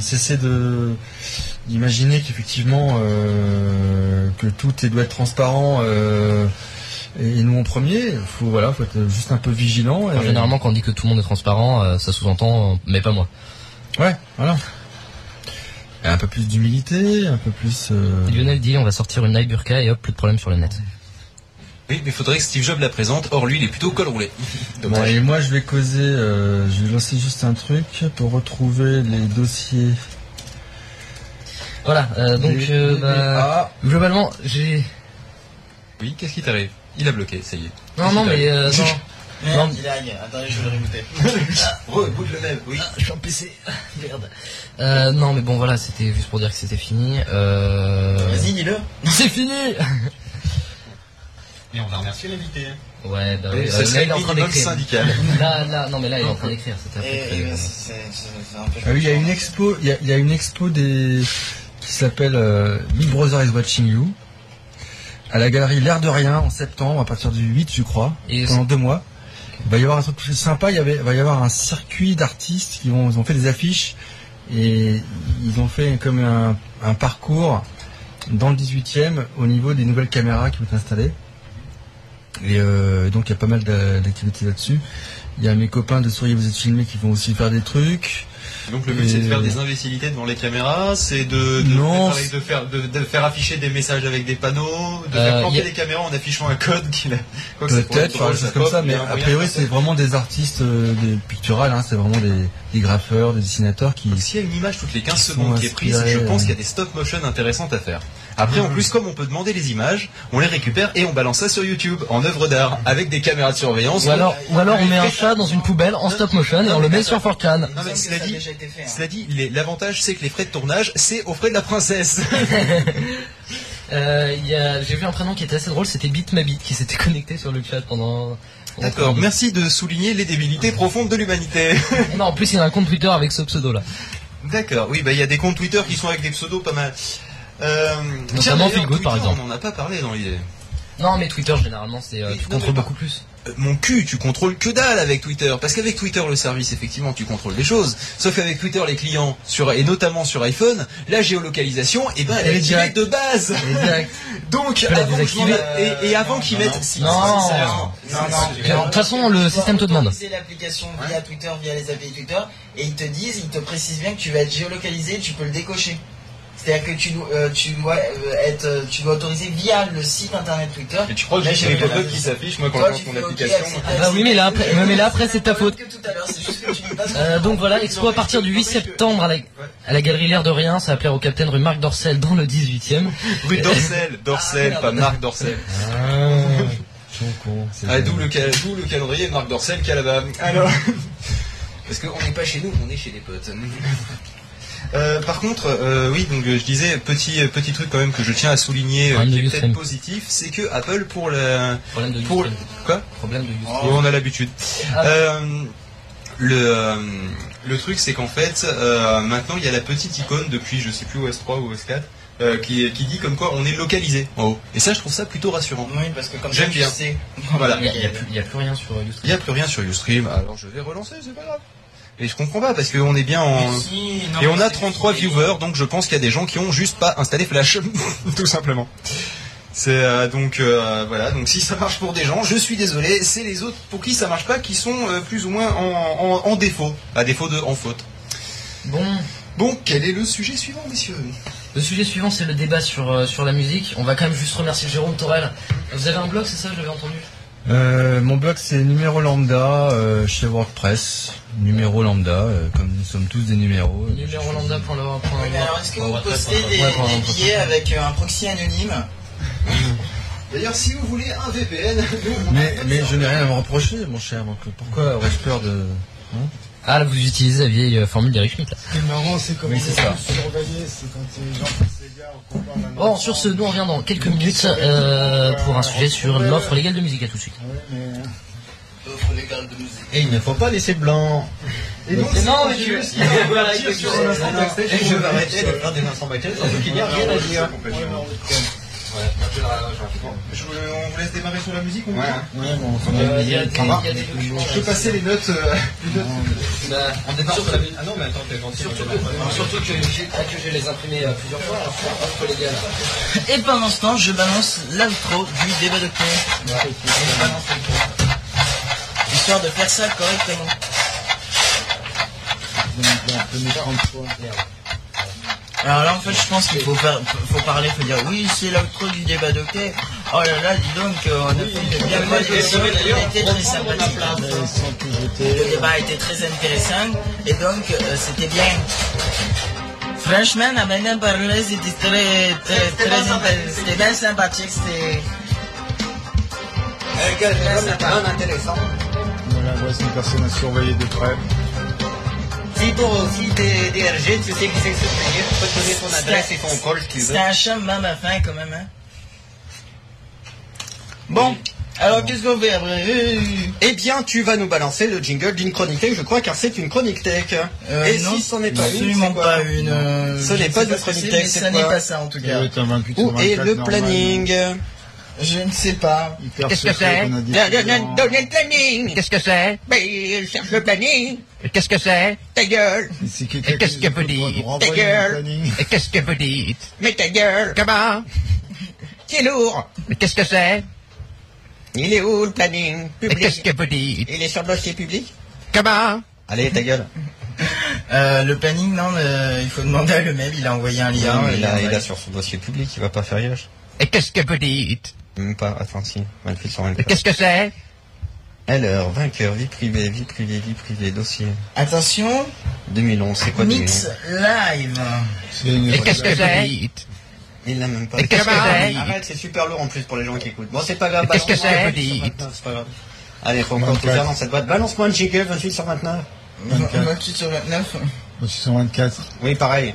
cesser de d'imaginer qu'effectivement que tout est- doit être transparent et nous en premier. Faut voilà, faut être juste un peu vigilant. Et- généralement, quand on dit que tout le monde est transparent, ça sous-entend, mais pas moi. ouais, voilà. Un peu plus d'humilité, un peu plus. euh, Lionel dit, on va sortir une live burqa et hop, plus de problème sur le net. Oui, mais faudrait que Steve Jobs la présente. Or lui, il est plutôt col roulé. Bon, Dommage. et moi je vais causer, euh, je vais lancer juste un truc pour retrouver les dossiers. Voilà, euh, donc, euh, bah, ah, globalement, j'ai... Oui, qu'est-ce qui t'arrive? Il a bloqué, ça y est. Non, non, mais... Euh, non. Merde, Non. il lag. Attendez, je vais le rebooter. Reboot le même, oui. Ah, je suis en PC. Merde. Euh, non, mais bon, voilà, c'était juste pour dire que c'était fini. Euh... Vas-y, dis-le. C'est fini Et on va remercier l'invité. Ouais, bah oui, ça euh, là, il est en train d'écrire. syndical. Là, là, non, mais là, il est en train d'écrire. c'était Ah oui, il y a une expo, il y a, il y a une expo des qui s'appelle euh, Big Brother is watching you à la galerie L'air de rien en septembre à partir du 8 je crois Et pendant deux mois Il va y avoir un truc sympa, il, y avait, va y avoir un circuit d'artistes qui vont, ils ont fait des affiches et ils ont fait comme un, parcours dans le 18e au niveau des nouvelles caméras qui vont être installées. Et euh, donc il y a pas mal d'a- d'activités là-dessus. Il y a mes copains de Souriez vous êtes filmés qui vont aussi faire des trucs. Donc le but c'est de faire des imbécilités devant les caméras, c'est de, de, Non, préparer- de faire, de, de faire afficher des messages avec des panneaux, de faire Euh, planter a- les caméras en affichant un code être Peut-être, enfin, drôle, des choses ça comme ça, mais a priori c'est vraiment des artistes euh, des picturales, hein, c'est vraiment des, des graffeurs, des dessinateurs qui... S'il y a une image toutes les 15 sont secondes qui est prise, je pense euh. qu'il y a des stop motion intéressantes à faire. Après, en plus, comme on peut demander les images, on les récupère et on balance ça sur YouTube en œuvre d'art avec des caméras de surveillance. Ou alors, ou alors on met un chat dans une poubelle en stop motion et on le met sur 4chan. Non, mais Il me semble que cela ça a dit- hein. Cela dit, les- l'avantage c'est que les frais de tournage, c'est aux frais de la princesse. Euh, il y a- J'ai vu un prénom qui était assez drôle, c'était Bitmabit qui s'était connecté sur le chat pendant... D'accord, pendant- merci de souligner les débilités profondes de l'humanité. Non, en plus il y a un compte Twitter avec ce pseudo là. D'accord, oui, bah il y a des comptes Twitter qui sont avec des pseudos pas mal. Euh, Notamment par exemple. On n'en a pas parlé dans l'idée. Non mais Twitter généralement c'est euh, tu non, contrôles beaucoup plus. Euh, Mon cul, tu contrôles que dalle avec Twitter. Parce qu'avec Twitter, le service, effectivement, tu contrôles des choses. Sauf qu'avec Twitter, les clients, sur, et notamment sur iPhone, la géolocalisation, eh ben, elle Elle est directe. de base. Exact. Donc, avant et, et avant qu'ils mettent... si, Non. Non, De toute façon le système te demande. l'application via Twitter, via les API Twitter, et ils te disent, ils te précisent bien que tu vas être géolocalisé, tu peux le décocher. C'est-à-dire que tu dois, euh, tu dois euh, être, euh, tu dois autoriser via le site internet Twitter. Et tu crois que Là, j'ai les pop-up qui s'affichent, moi, quand je lance mon application Ah bah oui, mais là, après- mais là, après, c'est ta faute. Que tout à l'heure, c'est juste que tu dis pas Euh, donc voilà, expo à partir du 8 septembre à la, à la galerie L'air de Rien, ça va plaire au Capitaine rue Marc Dorcel dans le 18e. Rue Dorcel, Dorcel, Ah, pas. Marc Dorcel. Ah, d'où le, cal- d'où le calendrier de Marc Dorcel qui est là-bas. Alors. Parce qu'on n'est pas chez nous, on est chez des potes. Euh, par contre, euh, oui, donc euh, je disais petit petit truc quand même que je tiens à souligner, euh, qui est peut-être positif, c'est que Apple pour la Problème de pour Ustream. quoi Problème de. Oh, on a l'habitude. Ah. Euh, le euh, le truc c'est qu'en fait euh, maintenant il y a la petite icône depuis je sais plus OS 3 ou OS 4 euh, qui qui dit comme quoi on est localisé en haut. Et ça je trouve ça plutôt rassurant. Oui, parce que comme J'aime tu bien. sais. Voilà. Il n'y a, il a plus- il y a plus rien sur Il Ustream. n'y a plus rien sur Ustream, alors je vais relancer, c'est pas grave. Et je comprends pas parce qu'on est bien en. Mais si, non, Et on a c'est 33 juste des viewers, donc je pense qu'il y a des gens qui ont juste pas installé Flash, tout simplement. C'est euh, donc euh, voilà, donc si ça marche pour des gens, je suis désolé, c'est les autres pour qui ça marche pas qui sont euh, plus ou moins en, en- en défaut, à défaut de en faute. Bon, Bon, quel est le sujet suivant, messieurs? Le sujet suivant c'est le débat sur, euh, sur la musique. On va quand même juste remercier Jérôme Torel. Vous avez un blog, c'est ça, je l'avais entendu Euh, mon blog c'est numéro lambda euh, chez WordPress. Numéro lambda, euh, comme nous sommes tous des numéros. Numéro lambda pour le. pour Oui, alors, est-ce que vous postez des, des billets avec euh, un proxy anonyme D'ailleurs, si vous voulez un VPN, Mais, mais je n'ai rien à me reprocher, mon cher. Donc pourquoi aurais-je peur de Ah là vous utilisez la vieille euh, formule d'Eric Schmitt là. Ce qui est marrant, c'est comme Oui, c'est est ça. c'est quand les gens passent les gars au d'un Bon enfant. sur ce, nous on revient dans quelques minutes euh, pour un sujet sur l'offre légale de musique. À tout de suite. Ouais, mais... Offre légale de musique. Et il ne faut pas laisser blanc. Et donc, non, c'est- mais tu- sur backstage. Et je vais arrêter de faire des instants backstage, surtout qu'il n'y a rien à dire. Vous- on vous laisse démarrer sur la musique, on Ouais. Ouais, bon, on Euh, Il y a des- Ça va il y a des. Je peux passer les notes. euh. Bah, On démarre sur la Ah non, mais attends, t'es gentil. Surtout que, surtout que j'ai que je les imprimés euh, plusieurs fois. Et pendant ce temps, je balance l'outro du débat de clé. Histoire de faire ça correctement. on peut mettre 30 fois. Alors là, en fait, je pense qu'il faut, faire, faut parler, faut dire oui, c'est l'outro du débat de clé. Oh là là, dis donc, euh, on a fait une bien bonne émission, était très sympathique. Tout Le débat a été très intéressant et donc euh, c'était bien. Franchement, à maintenant parler, c'était très, très, très intéressant. C'était bien sympathique, c'était. intéressant. Voici une personne à surveiller de près. Si pour aussi des DRG, tu sais que c'est soutenir, tu peux donner ton adresse et ton call si tu veux. C'était un chum à ma fin quand même, hein. Bon, alors qu'est-ce qu'on fait après? Eh bien, tu vas nous balancer le jingle d'une chronique tech, je crois, car c'est une chronique tech. euh, et non, si ce n'est pas une, absolument c'est quoi pas une. euh, Ce n'est pas ce une que chronique c'est, tech, c'est ça n'est quoi pas ça en tout cas. 28 sur Où est 24 le normalement. planning? Je ne sais pas. Qu'est-ce que c'est le planning. Qu'est-ce que c'est Ben, il cherche le planning. Qu'est-ce que c'est Ta gueule. Qu'est-ce que vous dites Ta gueule. qu'est-ce que vous dites Mais ta gueule. Comment C'est lourd. Mais qu'est-ce que c'est Il est où le planning Et qu'est-ce public que vous dites Il est sur le dossier public Comment Allez, ta gueule. Euh, le planning, non, euh, il faut demander à le même. Il a envoyé un lien. Non, il, a, il a sur son dossier public, il va pas faire gage. Et qu'est-ce que vous dites Même pas, attends, si. Manfred sur Et Manfred. qu'est-ce que c'est? Alors, vainqueur, vie privée, vie privée, vie privée, dossier. Attention, 2011, c'est quoi 2011 Mix Live. C'est Et qu'est-ce que dites Il l'a même pas. Et qu'est-ce que c'est? Arrête, c'est super lourd en plus pour les gens qui écoutent. Bon, c'est pas grave. Qu'est-ce que balance-moi c'est, un vous truc sur dites? 29, c'est pas grave. Allez, faut encore tout 24. faire dans cette boîte. Balance-moi un jingle, 28 sur 29. 24. 28 sur 29. Au 624. Oui, pareil.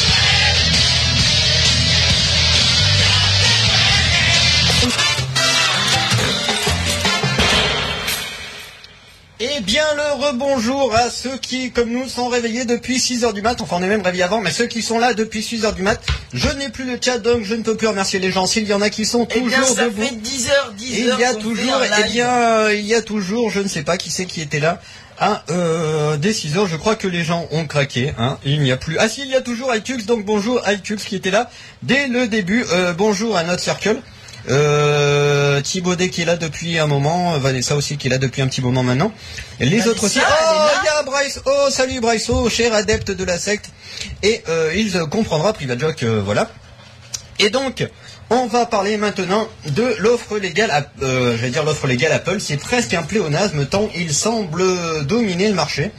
rebonjour à ceux qui, comme nous, sont réveillés depuis 6 heures du mat. Enfin, on est même réveillés avant, mais ceux qui sont là depuis 6 heures du mat. Je n'ai plus le chat, donc je ne peux plus remercier les gens. S'il y en a qui sont Eh bien, toujours ça debout. fait 10 heures, 10 Il heures. y a toujours, eh bien, euh, il y a toujours, je ne sais pas qui c'est qui était là. Ah, euh, dès 6 heures, je crois que les gens ont craqué. Hein. Il n'y a plus. Ah si, il y a toujours iTux, donc bonjour iTux qui était là dès le début. Euh, bonjour à notre circle. Euh, Thibaudet qui est là depuis un moment, Vanessa aussi qui est là depuis un petit moment maintenant. Et les Vanessa, autres aussi. Oh, il y a Bryce. Oh, salut Bryce, oh, cher adepte de la secte. Et euh, il comprendra, Private Joke, euh, voilà. Et donc, on va parler maintenant de l'offre légale, à- euh, je vais dire l'offre légale Apple, c'est presque un pléonasme tant il semble dominer le marché.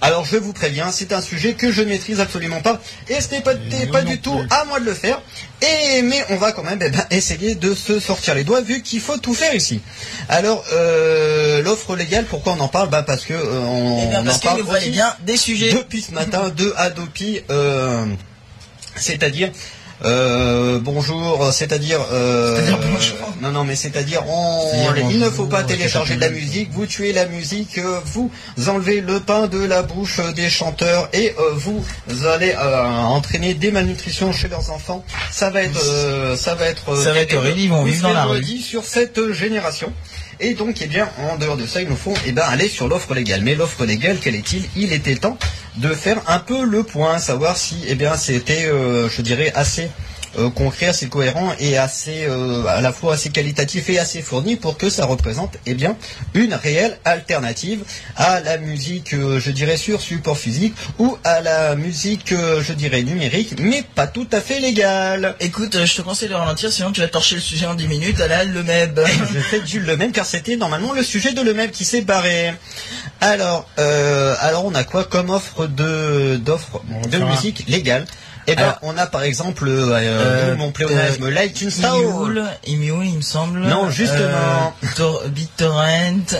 Alors je vous préviens, c'est un sujet que je ne maîtrise absolument pas et ce n'est pas, du tout à moi de le faire. Et mais on va quand même eh ben, essayer de se sortir les doigts vu qu'il faut tout faire ici. Alors euh, l'offre légale, pourquoi on en parle? Bah parce que euh, on, Eh bien, on parce en parle aussi bien des sujets. depuis ce matin de Adopi, euh, c'est-à-dire euh, bonjour, c'est-à-dire euh, C'est-à-dire bonjour. non non mais c'est-à dire on- C'est-à-dire il ne faut pas télécharger de la c'est-à-dire- musique, vous tuez la musique, euh, vous enlevez le pain de la bouche euh, des chanteurs et euh, vous allez euh, entraîner des malnutritions chez leurs enfants. Ça va être euh, ça va être Ça va être horrible, ils vont vous vivre dans la rue. sur cette génération. Et donc, eh bien, en dehors de ça, il nous faut eh ben, aller sur l'offre légale. Mais l'offre légale, quel est-il? Il était temps de faire un peu le point, savoir si eh bien, c'était, euh, je dirais, assez concret, assez cohérent et assez, euh, à la fois assez qualitatif et assez fourni pour que ça représente eh bien, une réelle alternative à la musique, euh, je dirais, sur support physique ou à la musique, euh, je dirais, numérique, mais pas tout à fait légale. Écoute, euh, je te conseille de ralentir, sinon tu vas torcher le sujet en 10 minutes à la le Meb. je fais du le même car c'était normalement le sujet de le même qui s'est barré. Alors, euh, alors on a quoi comme offre de d'offre de musique légale Eh ben, Alors, on a par exemple euh, euh, d'où mon pléonasme l'iTunes Store. Imule, il me semble. Non, justement. Euh, Tor- BitTorrent.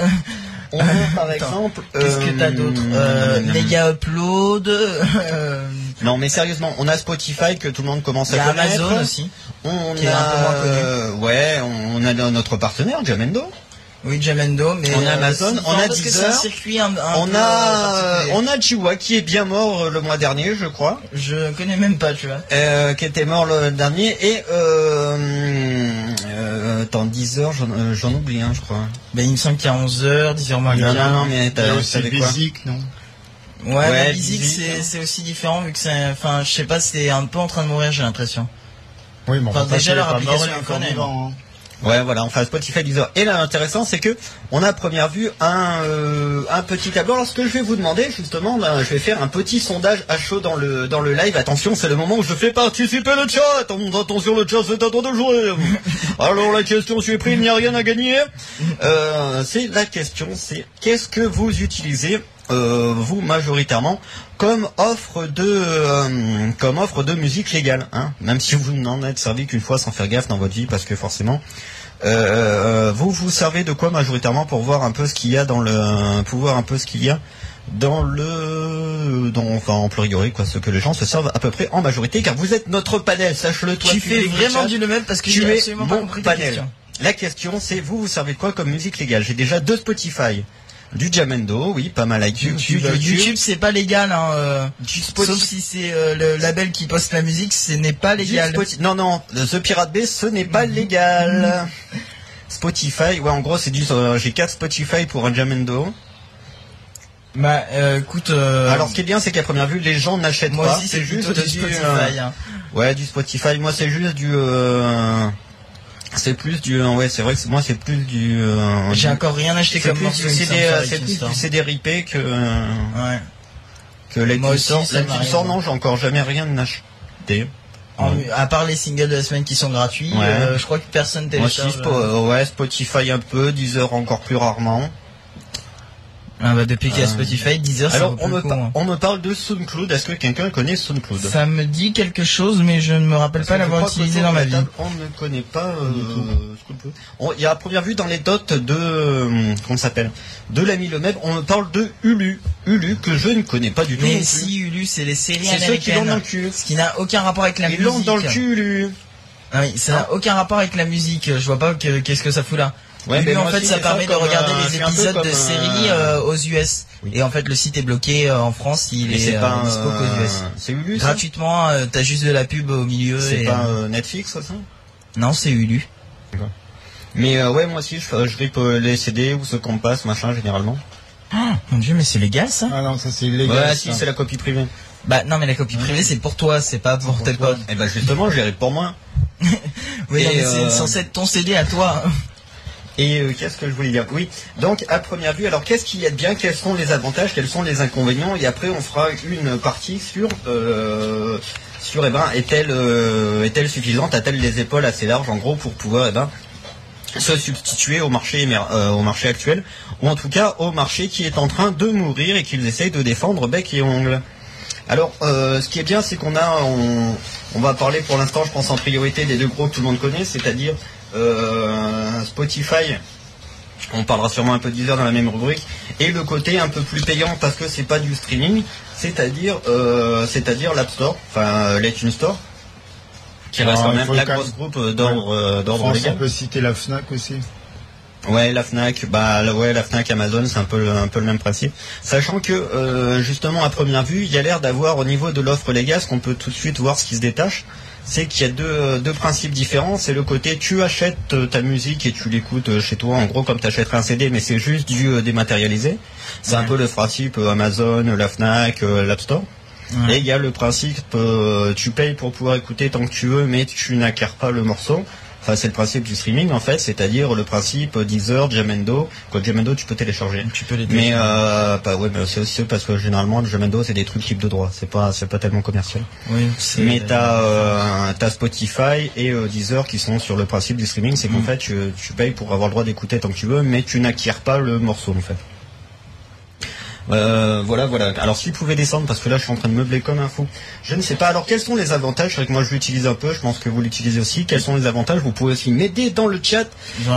On a par exemple. Qu'est-ce que t'as euh, d'autre euh, Mega Upload. euh, Non, mais sérieusement, on a Spotify que tout le monde commence à connaître. Amazon aussi. On a, euh, ouais, on, on a notre partenaire Jamendo. Oui, Jamendo, mais. On a Amazon, euh, on a Deezer. un circuit un, un On peu, a, euh, particulier. on a Chihuahua qui est bien mort euh, le mois dernier, je crois. Je connais même pas, tu vois. euh, qui était mort le dernier et euh, euh, attends 10 heures j'en euh, oublie un je crois Ben, il me semble qu'il y a 11 heures, 10 heures moins non non non mais a t'as aussi t'avais quoi Basic, non? Ouais, Ouais, Basic, c'est, hein. c'est aussi différent vu que c'est, enfin, je sais pas, c'est un peu en train de mourir, j'ai l'impression. Oui, mais Enfin, déjà, leur application, est ouais voilà enfin Spotify Deezer. Et là l'intéressant c'est que on a à première vue un euh, un petit tableau. Alors ce que je vais vous demander justement là, je vais faire un petit sondage à chaud dans le dans le live. Attention c'est le moment où je fais participer le chat. Attention le chat c'est à toi de jouer. Alors la question je suis pris il n'y a rien à gagner. Euh, c'est la question c'est qu'est-ce que vous utilisez euh, vous majoritairement comme offre de euh, comme offre de musique légale, hein, même si vous n'en êtes servi qu'une fois sans faire gaffe dans votre vie, parce que forcément, euh, vous vous servez de quoi majoritairement pour voir un peu ce qu'il y a dans le pour voir un peu ce qu'il y a dans le dans enfin en pluriel quoi ce que les gens se servent à peu près en majorité car vous êtes notre panel. Sache-le toi Tu fais vraiment du le même parce que Tu es absolument pas mon compris panel. La question c'est vous vous servez de quoi comme musique légale? J'ai déjà deux Spotify, du Jamendo, oui, pas mal avec YouTube, YouTube, YouTube, c'est pas légal, hein, euh, sauf si c'est euh, le label qui poste la musique, ce n'est pas légal. Non non, le- The Pirate Bay ce n'est pas légal. Spotify, ouais en gros c'est du euh, j'ai quatre Spotify pour un Jamendo. Bah, euh, écoute, euh, Alors ce qui est bien c'est qu'à première vue les gens n'achètent moi pas, aussi c'est juste du Spotify. euh, hein. Ouais, du Spotify. Moi, c'est juste du. C'est plus du. euh, ouais, c'est vrai que moi, c'est plus du. euh, J'ai encore rien acheté comme morceau. euh, c'est plus du CD ripé que Ouais. que l'iTunes Moi aussi, non, j'ai encore jamais rien acheté. En- Ouais. à part les singles de la semaine qui sont gratuits, Ouais. euh, je crois que personne Moi aussi, télécharge. Euh, ouais, Spotify un peu, Deezer encore plus rarement. Ah bah depuis qu'il y a Euh, Spotify, Deezer, Alors, on me, con, hein. on me parle de SoundCloud. Est-ce que quelqu'un connaît SoundCloud? Ça me dit quelque chose, mais je ne me rappelle Parce pas l'avoir utilisé dans ma vie. On ne connaît pas euh, Il y a à première vue dans les dots de euh, comment s'appelle? De l'ami le même. On me parle de Ulu, Ulu que je ne connais pas du tout. Mais si Ulu, c'est les séries c'est ceux qui l'ont américaines. dans le cul. Ce qui n'a aucun rapport avec la Ils musique. l'ont dans le cul, Ulu. Ah oui, ça n'a aucun rapport avec la musique. Je vois pas que- qu'est-ce que ça fout là. Ouais, mais en fait, ça permet de regarder euh, les un peu épisodes de euh, séries euh, aux US. Oui. Et en fait, le site est bloqué euh, en France. Il Mais est, euh, pas dispo qu'aux euh, US. C'est Ulu. ça? Gratuitement, euh, t'as juste de la pub au milieu. C'est et, pas euh, euh, Netflix ça? Non, c'est Ulu. Mais euh, ouais, moi aussi, je, je rip euh, les CD ou ce qu'on passe, machin, généralement. Ah, mon dieu, mais c'est légal ça? Ah non, ça c'est illégal. Ouais, ça. si, c'est la copie privée. Bah non, mais la copie privée, c'est pour toi, c'est pas pour tes potes. Et ben justement, je les rip pour moi. Oui, euh, c'est censé être ton CD à toi. Et euh, qu'est-ce que je voulais dire? Oui, donc à première vue, alors qu'est-ce qu'il y a de bien? Quels sont les avantages? Quels sont les inconvénients? Et après, on fera une partie sur euh, sur eh ben est-elle euh, est-elle suffisante? A-t-elle les épaules assez larges en gros pour pouvoir eh ben se substituer au marché euh, au marché actuel? Ou en tout cas au marché qui est en train de mourir et qu'ils essayent de défendre bec et ongle? Alors, ce qui est bien, c'est qu'on a, on, on va parler pour l'instant, je pense en priorité des deux gros que tout le monde connaît, c'est-à-dire Spotify. On parlera sûrement un peu d'Easer dans la même rubrique. Et le côté un peu plus payant parce que c'est pas du streaming, c'est-à-dire, euh, c'est-à-dire l'App Store, enfin euh, l'iTunes Store, qui reste Ah, quand il même la quand grosse groupe euh, d'ordre euh, d'ordre France, on légal. peut citer la Fnac aussi. Ouais, la Fnac, bah ouais, la Fnac, Amazon, c'est un peu le- un peu le même principe. Sachant que euh, justement à première vue, il y a l'air d'avoir au niveau de l'offre légale, ce qu'on peut tout de suite voir ce qui se détache, c'est qu'il y a deux, deux principes différents. C'est le côté tu achètes euh, ta musique et tu l'écoutes euh, chez toi, en gros comme tu achèterais un CD, mais c'est juste du euh, dématérialisé. C'est un peu le principe Amazon, la Fnac, l'App Store. Ouais. Et il y a le principe, euh, tu payes pour pouvoir écouter tant que tu veux, mais tu n'acquiers pas le morceau. Enfin, c'est le principe du streaming en fait, c'est-à-dire le principe Deezer, Jamendo. Quoi, Jamendo, tu peux télécharger. Tu peux les Mais euh, bah ouais, mais c'est aussi parce que généralement Jamendo c'est des trucs libres de droit, c'est pas c'est pas tellement commercial. Oui, Mais t'as euh, t'as Spotify et euh, Deezer qui sont sur le principe du streaming, c'est qu'en Mm. fait tu, tu payes pour avoir le droit d'écouter tant que tu veux, mais tu n'acquiers pas le morceau en fait. Euh, voilà, voilà. Alors s'il pouvait descendre, parce que là je suis en train de meubler comme un fou. Je ne sais pas. Alors quels sont les avantages? C'est vrai que moi je l'utilise un peu, je pense que vous l'utilisez aussi. Quels sont les avantages? Vous pouvez aussi m'aider dans le chat.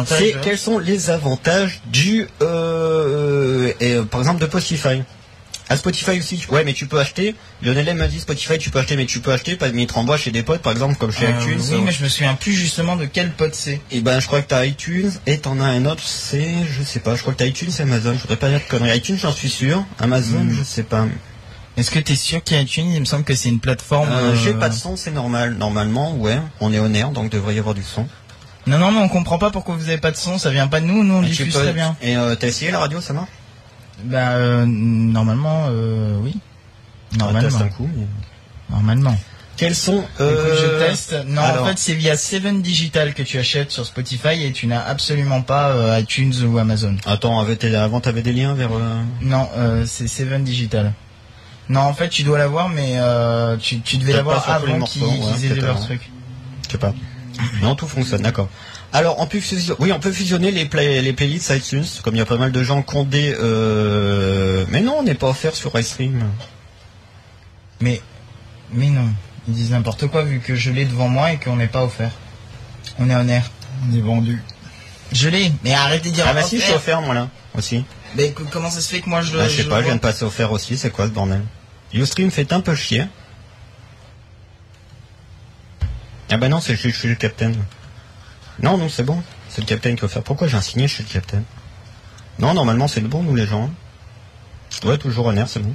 C'est euh, quels sont les avantages du, euh, et, euh, par exemple, de Spotify. À Spotify aussi, ouais, mais tu peux acheter. Lionel M m'a dit Spotify, tu peux acheter, mais tu peux acheter, pas de mettre en bois chez des potes, par exemple, comme chez euh, iTunes. Oui, mais je me souviens plus justement de quel pote c'est. Et ben, je crois que t'as iTunes et t'en as un autre, c'est, je sais pas, je crois que t'as iTunes et Amazon. Je voudrais pas dire de conneries. iTunes, j'en suis sûr. Amazon, Hmm. je sais pas. Est-ce que t'es sûr qu'iTunes, il me semble que c'est une plateforme. Euh, euh, J'ai pas de son, c'est normal. Normalement, ouais, on est honnête, donc devrait y avoir du son. Non, non, mais on comprend pas pourquoi vous avez pas de son. Ça vient pas de nous. Nous, on tu diffuse très bien. Et euh, t'as essayé la radio, ça marche? Bah, euh, normalement, euh, oui. Normalement. Teste un coup. mais- Normalement. Quels sont Écoute, euh, je teste. Non, alors- en fait, c'est via Seven Digital que tu achètes sur Spotify et tu n'as absolument pas euh, iTunes ou Amazon. Attends, avant t'avais des liens vers. euh, Non, euh, c'est Seven Digital. Non, en fait, tu dois l'avoir, mais euh, tu, tu devais l'avoir avant qu'ils ouais, qu'ils aient leur truc. Je sais pas. Non, tout fonctionne, d'accord. Alors, on peut fusionner, oui, on peut fusionner les, play- les playlists iTunes, comme il y a pas mal de gens qui ont des. Euh... Mais non, on n'est pas offert sur iStream. Mais, mais non, ils disent n'importe quoi vu que je l'ai devant moi et qu'on n'est pas offert. On est en air. On est vendu. Je l'ai, mais arrêtez de dire Ah bah si, je suis offert. moi là, aussi. Mais que- comment ça se fait que moi je le. Ah, je sais je pas, je viens de passer offert aussi, c'est quoi ce bordel? Ustream fait un peu chier. Ah bah non, c'est je, je suis le capitaine. Non, non, c'est bon. C'est le capitaine qui a offert. Pourquoi j'ai un signé, je suis le capitaine Non, normalement c'est le bon, nous les gens. Ouais, toujours en air, c'est bon.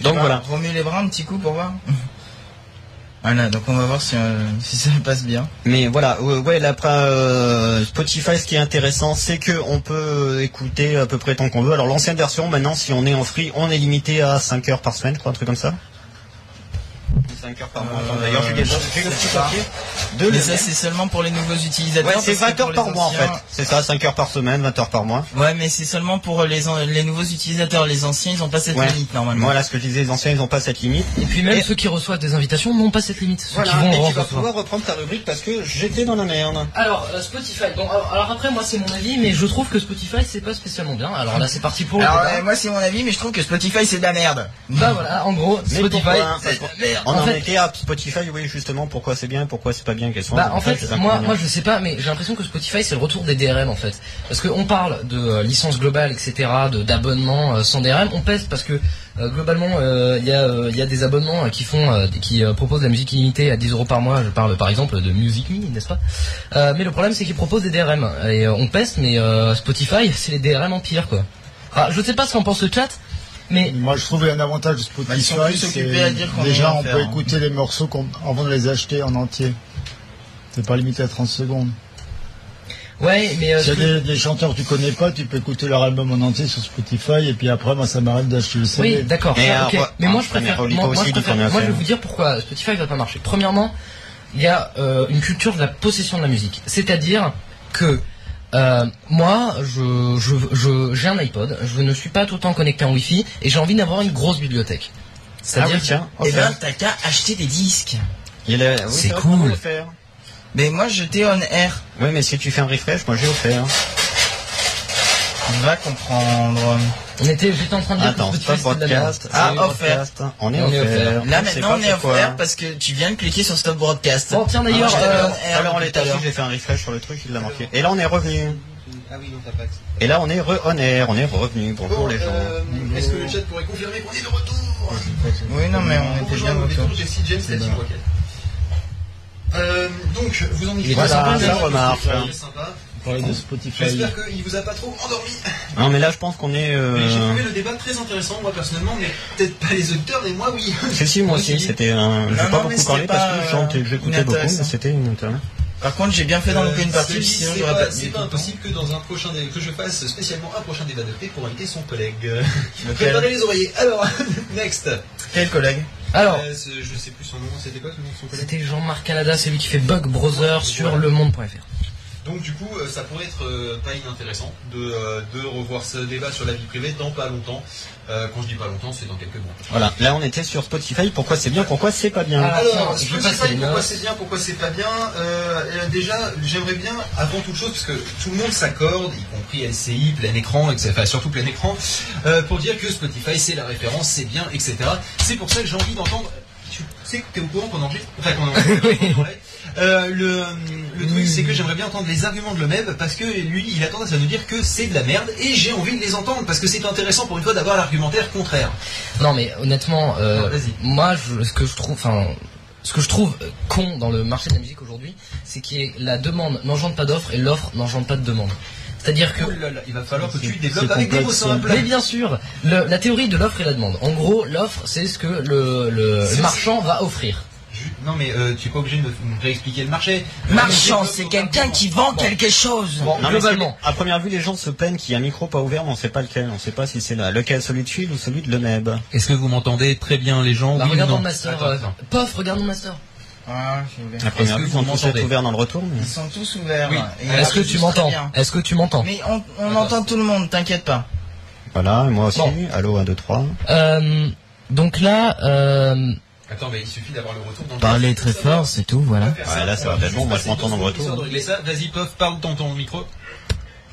Donc Bah, voilà. Remue les bras un petit coup pour voir. Voilà, donc on va voir si, euh, si ça passe bien. Mais voilà, euh, ouais, là, après, euh, Spotify, ce qui est intéressant, c'est que on peut écouter à peu près tant qu'on veut. Alors l'ancienne version, maintenant, si on est en free, on est limité à 5 heures par semaine, je crois, un truc comme ça. 5 heures par mois. Euh, D'ailleurs, j'ai le petit pas. papier de Mais ça c'est seulement pour les nouveaux utilisateurs. Ouais, c'est parce que 20 heures par mois en fait. C'est ça, 5 heures par semaine, 20 heures par mois. Ouais, mais c'est seulement pour les, an- les nouveaux utilisateurs. Les anciens, ils ont pas cette Ouais. limite normalement. Voilà ce que je disais, les anciens, ils ont pas cette limite. Et puis même Et- ceux qui reçoivent des invitations n'ont pas cette limite. Ceux Voilà, qui vont et tu vas pouvoir reprendre ta rubrique parce que j'étais dans la merde. Alors euh, Spotify. Bon, alors, alors après moi c'est mon avis, mais je trouve que Spotify c'est pas spécialement bien. Alors là c'est parti pour Alors euh, moi c'est mon avis, mais je trouve que Spotify c'est de la merde. Bah voilà, en gros Mais Spotify. pourquoi c'est- Parce qu'on- merde. Fait- à Spotify, oui, justement, pourquoi c'est bien, pourquoi c'est pas bien, quels sont Bah en fait, moi, moi je sais pas, mais j'ai l'impression que Spotify c'est le retour des DRM en fait, parce qu'on parle de euh, licence globale, etc., de d'abonnements euh, sans DRM, on pèse parce que euh, globalement euh, il y a euh, y a des abonnements qui font qui proposent la musique illimitée à 10 euros par mois. Je parle par exemple de Music Me, n'est-ce pas? Mais le problème c'est qu'ils proposent des DRM et on pèse, mais Spotify c'est les DRM en pire quoi. Ah, je sais pas ce qu'en pense le chat, mais Moi, je trouve un avantage de Bah, Spotify, c'est qu'on déjà on faire, peut hein. écouter les morceaux qu'on- avant de les acheter en entier. C'est pas limité à 30 secondes. ouais, mais euh, S'il y ce a que- des, des chanteurs que tu connais pas, tu peux écouter leur album en entier sur Spotify et puis après, moi, ça m'arrête d'acheter le CD. Oui, d'accord. Mais, euh, Mais moi, je préfère. Moi, aussi préfère- je vais vous dire pourquoi Spotify va pas marcher. Premièrement, il y a euh, une culture de la possession de la musique. C'est-à-dire que euh, moi, je, je, je, j'ai un iPod. Je ne suis pas tout le temps connecté en Wi-Fi et j'ai envie d'avoir une grosse bibliothèque. Ah C'est-à-dire, oui, tiens, Et offert. ben t'as qu'à acheter des disques. Il est- oui, c'est cool. Mais moi j'étais on air. Oui, mais si tu fais un refresh, moi j'ai offert. On va comprendre. on était, j'étais en train de dire Attends, la merde. broadcast. Ah, c'est offert. On est offert. offert. Là maintenant pas on est offert parce que tu viens de cliquer sur Stop Broadcast. Bon, tiens d'ailleurs, Ah, euh, air Alors on est à j'ai fait un refresh sur le truc, il l'a marqué. Et là on est revenu. Ah oui, non, t'as pas. Et là on est re on air, on est revenu. Bonjour Bon, les gens. euh, Est-ce que le chat pourrait confirmer qu'on est de retour? Oui non mais on était bien de retour. Jessie, James. Euh, donc, vous en est Voilà, sympa, ça remarque. C'est sympa. Parler de Spotify. J'espère qu'il vous a pas trop endormi. Non mais là je pense qu'on est... Mais J'ai Euh... trouvé le débat très intéressant, moi personnellement, mais peut-être pas les auditeurs, mais moi oui. Si si moi aussi, c'était un... J'ai Non, pas beaucoup parlé parce que je euh, j'écoutais beaucoup, mais inintéressant. c'était une. Par contre j'ai bien fait d'en louper une partie, Euh, sinon c'est j'aurais pas, pas c'est pas impossible que dans un prochain dé- que je fasse spécialement un prochain débat de paix pour inviter son collègue. Préparez les oreillers. Alors, next. Quel collègue? Alors, Euh, je sais plus son nom. C'était quoi le son collègue? c'était Jean-Marc Canada, celui qui fait Bug Brother sur lemonde.fr. Donc du coup, euh, ça pourrait être euh, pas inintéressant de, euh, de revoir ce débat sur la vie privée dans pas longtemps. Euh, quand je dis pas longtemps, c'est dans quelques mois. Voilà, là on était sur Spotify, pourquoi c'est bien, pourquoi c'est pas bien. Ah, Alors, je pas les pourquoi c'est bien, pourquoi c'est pas bien. Déjà, j'aimerais bien, avant toute chose, parce que tout le monde s'accorde, y compris LCI, plein écran, etc., enfin surtout plein écran, euh, pour dire que Spotify c'est la référence, c'est bien, etc. C'est pour ça que j'ai envie d'entendre. Tu sais que t'es au courant qu'on enregistre Enfin, qu'on enregistre. Euh, le, le truc, c'est que j'aimerais bien entendre les arguments de Lemeb parce que lui, il a tendance à nous dire que c'est de la merde et j'ai envie de les entendre parce que c'est intéressant pour une fois d'avoir l'argumentaire contraire. Non mais honnêtement, euh, Non, moi je, ce que je trouve, enfin, ce que je trouve euh, con dans le marché de la musique aujourd'hui, c'est que la demande n'engendre pas d'offre et l'offre n'engendre pas de demande. C'est-à-dire que Oh là là, il va falloir que tu développes avec des mots simples. mais bien sûr, le- la théorie de l'offre et la demande. En gros, l'offre, c'est ce que le, marchand va offrir. Non mais euh, tu es pas obligé de me réexpliquer le marché. Marchand, c'est quelqu'un qui vend quelque chose. Bon, Non, globalement. à première vue, les gens se plaignent qu'il y a un micro pas ouvert, mais on sait pas lequel. On sait pas si c'est là. lequel, celui de Phil ou celui de Lemeb. Est-ce que vous m'entendez très bien les gens? Bah, oui regarde non? master. Attends, euh, attends. Pof, regarde mon master. Ah, première vue, vous ils ont tous ouverts dans le retour. mais- Ils sont tous ouverts. Oui. Est-ce que tu sont m'entends? Est-ce que tu m'entends? Mais on, on entend tout le monde, t'inquiète pas. Voilà, moi aussi. Bon. Allô, 1, 2, 3. Euh, Donc là, euh, Attends mais il suffit d'avoir le retour dans le Parlez très fort, c'est tout, voilà. Ouais, là, ça va être bon, moi, je m'entends dans le retour. ça. Vas-y Pof, parle dans ton micro.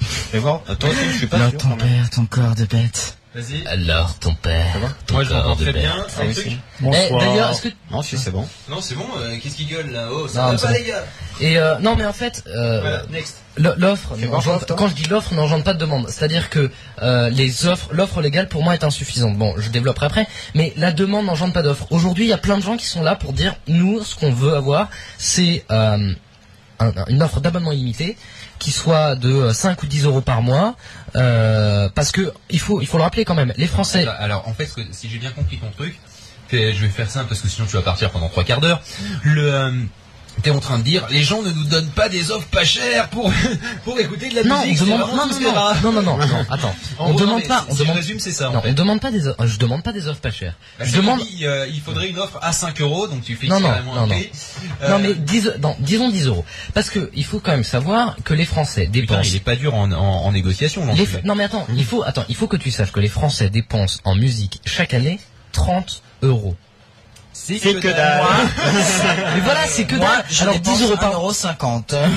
Fais voir. Euh, Toi aussi, je suis pas sûr. quand même. ton corps de bête. Vas-y. Alors, ton père. ton Moi, je corps m'entends de très bête. bien. Ah oui. Eh, Bonsoir. d'ailleurs, est-ce que Non, si c'est bon. Non, c'est bon. euh, Qu'est-ce qu'il gueule là? Oh, Non, ça va c'est pas, les gars? Et euh, non, mais en fait, euh, Voilà, next. L'offre, toi. quand je dis l'offre, n'engendre pas de demande. C'est-à-dire que euh, les offres, l'offre légale pour moi est insuffisante. Bon, je développerai après, mais la demande n'engendre pas d'offre. Aujourd'hui, il y a plein de gens qui sont là pour dire, nous, ce qu'on veut avoir, c'est euh, un- une offre d'abonnement illimité qui soit de euh, 5 ou 10 euros par mois, euh, parce que il faut, il faut le rappeler quand même, les Français. Alors, alors, en fait, si j'ai bien compris ton truc, je vais faire simple parce que sinon tu vas partir pendant trois quarts d'heure. Le, euh, t'es en train de dire, les gens ne nous donnent pas des offres pas chères pour pour écouter de la Non, on musique. demande, non, non, non, non, non, non, non, attends, En on gros, non, demande mais pas, on si je demande, résume, c'est ça. Non, fait. on demande pas des, o- je demande pas des offres pas chères. Bah, je demande, dit, euh, il faudrait une offre à 5 euros, donc tu fixes Non, non, non, non. prix. Non Euh, mais dis- non, disons 10 euros. Parce que il faut quand même savoir que les Français Putain, dépensent. il est pas dur en, en, en négociation. les-. Non mais attends, il faut attends, il faut que tu saches que les Français dépensent en musique chaque année 30 euros. C'est que dalle. Mais voilà, c'est que Moi, dalle. je Alors dépense 10 euros par 1,50€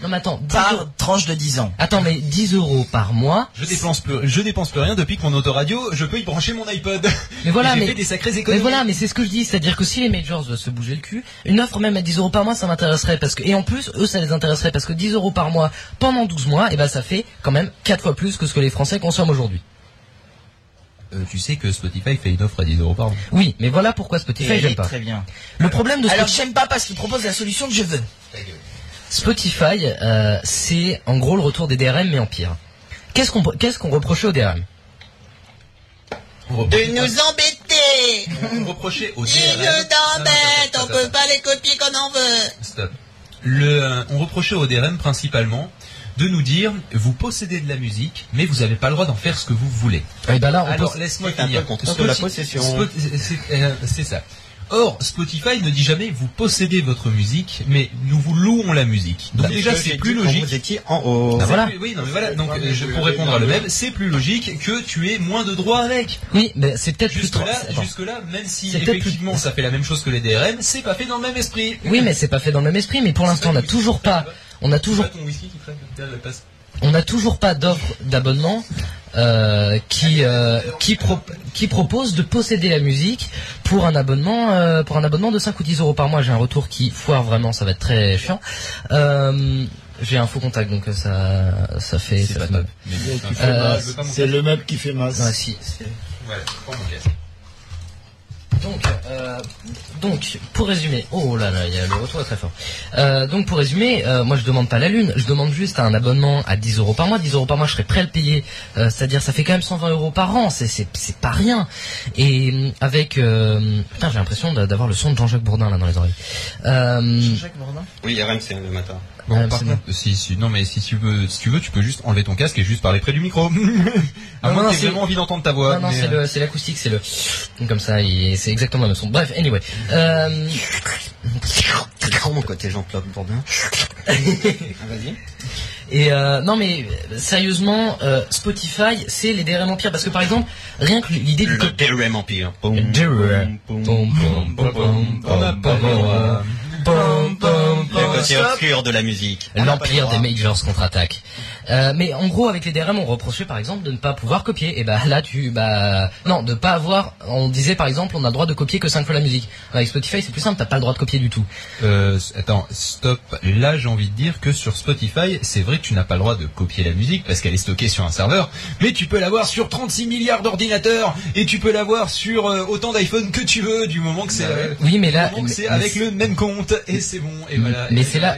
Non mais attends, 10 par euros- tranche de 10 ans. Attends mais 10 euros par mois. Je dépense plus, je dépense plus rien depuis que mon autoradio, je peux y brancher mon iPod. Mais voilà, mais fait des sacrées mais économies. voilà, mais c'est ce que je dis, c'est-à-dire que si les majors veulent se bouger le cul, une offre même à 10 euros par mois, ça m'intéresserait parce que et en plus eux ça les intéresserait parce que 10 euros par mois pendant 12 mois, et ben ça fait quand même 4 fois plus que ce que les Français consomment aujourd'hui. Euh, tu sais que Spotify fait une offre à 10 euros par an. Oui, mais voilà pourquoi Spotify j'aime pas. Très bien. Le problème de Alors Spotify, j'aime pas parce qu'il propose la solution que je veux. Spotify, euh, c'est en gros le retour des DRM mais en pire. Qu'est-ce qu'on qu'est-ce qu'on reprochait aux DRM De nous embêter On reprochait au Ils DRM. nous Non, embêtent, on peut pas les copier quand on veut. Stop. Le, euh, on reprochait au DRM principalement de nous dire vous possédez de la musique, mais vous n'avez pas le droit d'en faire ce que vous voulez. Et ben là, on Alors laisse-moi finir. la possession. C'est- euh, C'est ça. Or, Spotify ne dit jamais vous possédez votre musique, mais nous vous louons la musique. Donc Bah, déjà, c'est plus logique. Vous étiez en haut. C'est voilà. plus- oui, non, mais voilà. Donc, euh, je, pour répondre à le même, c'est plus logique que tu aies moins de droits avec. oui, mais c'est peut-être plus Jusque trop- là, jusque là, même si effectivement plus- ça fait la même chose que les DRM, c'est pas fait dans le même esprit. Oui, mais c'est pas fait dans le même esprit. Mais pour l'instant, on n'a toujours pas, on a toujours, ton whisky qui passe. on n'a toujours pas d'offre d'abonnement euh, qui euh, qui, pro- qui propose de posséder la musique pour un abonnement euh, pour un abonnement de 5 ou 10 euros par mois. J'ai un retour qui foire vraiment, ça va être très chiant. Euh, j'ai un faux contact, donc ça ça fait C'est le meuble qui fait masse. Ouais, si, c'est- Donc, euh, donc, pour résumer, oh là là, il y a le retour est très fort. Euh, donc, pour résumer, euh, moi je demande pas la lune, je demande juste un abonnement à 10 euros par mois. 10 euros par mois, je serais prêt à le payer. Euh, C'est-à-dire, ça fait quand même 120 euros par an. C'est c'est c'est pas rien. Et avec, euh, putain, j'ai l'impression d'a- d'avoir le son de Jean-Jacques Bourdin là dans les oreilles. Euh, Oui, RMC le matin. Bon, Ouais, par contre, si, si, non, mais si tu veux, si tu veux, tu peux juste enlever ton casque et juste parler près du micro. à Non, moins non, que c'est- vraiment envie d'entendre ta voix. non, non, c'est euh, le, c'est l'acoustique, c'est le, comme ça, c'est exactement la même son. Bref, anyway. Euh, mon côté Jean-Claude Bourdin. Ah, Vas-y. Et euh, non mais euh, sérieusement, euh, Spotify, c'est les DRM Empire parce que par exemple, rien que l'idée du Le DRM Empire. DRM. Côté obscur de la musique. L'empire des majors contre-attaque. Euh, mais en gros, avec les DRM, on reprochait par exemple de ne pas pouvoir copier. Et bah là, tu, bah non, de pas avoir. On disait par exemple, on a le droit de copier que 5 fois la musique. Avec Spotify, c'est plus simple, t'as pas le droit de copier du tout. Euh, attends, stop. Là, j'ai envie de dire que sur Spotify, c'est vrai que tu n'as pas le droit de copier la musique parce qu'elle est stockée sur un serveur, mais tu peux l'avoir sur 36 milliards d'ordinateurs et tu peux l'avoir sur euh, autant d'iPhone que tu veux du moment que c'est euh, Oui, mais là, mais- mais avec le même compte et c'est bon et voilà. mais c'est là-.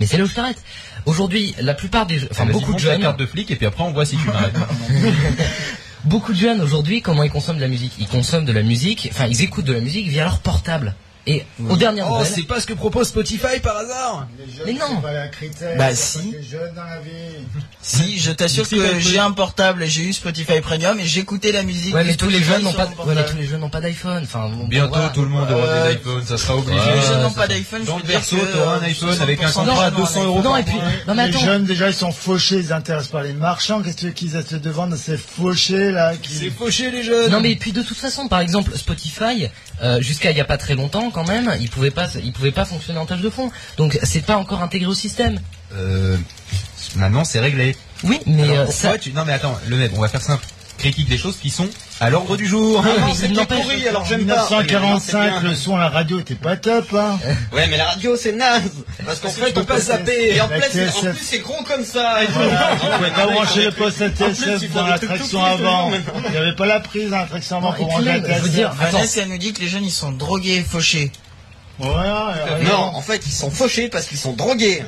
Mais c'est là où je t'arrête. Aujourd'hui, la plupart des, enfin Vas-y, beaucoup de jeunes, carte de flic et puis après on voit si tu m'arrêtes. Beaucoup de jeunes aujourd'hui, comment ils consomment de la musique? Ils consomment de la musique, enfin ils écoutent de la musique via leur portable. Et aux dernières oh, c'est pas ce que propose Spotify par hasard. Les jeunes, Mais non. c'est pas un critère. Bah, si. pas que les jeunes dans la vie. Si, je t'assure que oui. j'ai un portable, j'ai eu Spotify Premium et j'écoutais la musique. ouais, mais tous les jeunes n'ont pas, ouais, mais tous les jeunes n'ont pas d'iPhone. Enfin, bon, Bientôt voilà. tout le monde aura Euh, des iPhones, ça sera obligé. Les jeunes n'ont c'est pas d'iPhone, Dans le que, t'auras un euh, iPhone avec un 60% contrat à des gens ont un 200 euros. Non, et puis, non mais les attends. jeunes, déjà, ils sont fauchés, ils s'intéressent pas les marchands. Qu'est-ce qu'ils essaient de vendre ces fauchés, là qui... C'est fauché les jeunes. Non mais puis de toute façon, par exemple, Spotify, euh, jusqu'à il y a pas très longtemps quand même, il pouvait pas, il pouvait pas fonctionner en tâche de fond. Donc c'est pas encore intégré au système. Euh, maintenant c'est réglé. Oui, mais Alors, euh, ça. tu... Non mais attends, le même, on va faire simple. Critique des choses qui sont à l'ordre du jour. Ah, Non, il n'empêche- pourri, alors j'aime pas. 1945, le son à la radio était pas top, hein. Ouais, mais la radio c'est naze. Parce qu'en fait, on pas peut zapper. Et en plus, c'est- c'est gros comme ça. Tu pouvais pas brancher le poste dans l'attraction avant. Il n'y avait pas la prise dans l'attraction avant pour brancher la TSF. dire, Attends. Vanessa, elle nous dit que les jeunes, ils sont drogués et fauchés. Et Non, en fait, ils sont fauchés parce qu'ils sont drogués.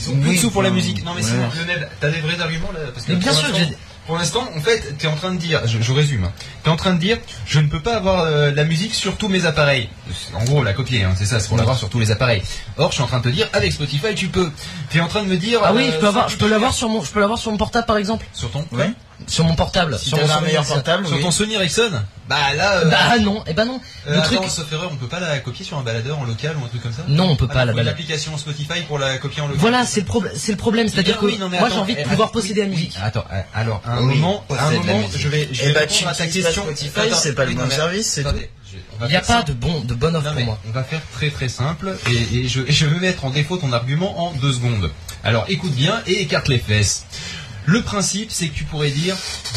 Ils ont plus de sous pour la musique. Non mais ouais. sinon, Lionel, t'as des vrais arguments là parce que Mais bien sûr que l'instant- j'ai- Pour l'instant, en fait, t'es en train de dire, je, je résume, hein. t'es en train de dire, je ne peux pas avoir euh, la musique sur tous mes appareils. En gros, la copier, hein, c'est ça, c'est pour l'avoir sur tous les appareils. Or, je suis en train de te dire, avec Spotify, tu peux. T'es en train de me dire. Ah oui, euh, je peux avoir, ça, je peux l'avoir sur mon, je peux l'avoir sur mon portable par exemple. Sur ton. Ouais. Sur mon portable. Si sur mon un meilleur portable, Sur oui. ton Sony Ericsson. Bah là. euh, Bah non, eh ben non. euh, le attends, truc. sauf erreur, on peut pas la copier sur un baladeur en local ou un truc comme ça Non, on peut Ah, pas la faut une balade. application Spotify pour la copier en local. Voilà, c'est le problème, c'est le problème, c'est-à-dire Eh que oui, non, mais moi j'ai envie de eh, pouvoir posséder la musique. Attends, alors, un moment, un je vais, je vais bah, répondre à ta question. Spotify, c'est pas le bon service, Il n'y a faire pas simple. de bon, de bonne offre Non, pour moi. on va faire très très simple et, et je, et je vais mettre en défaut ton argument en deux secondes. Alors écoute bien et écarte les fesses. Le principe, c'est que tu pourrais dire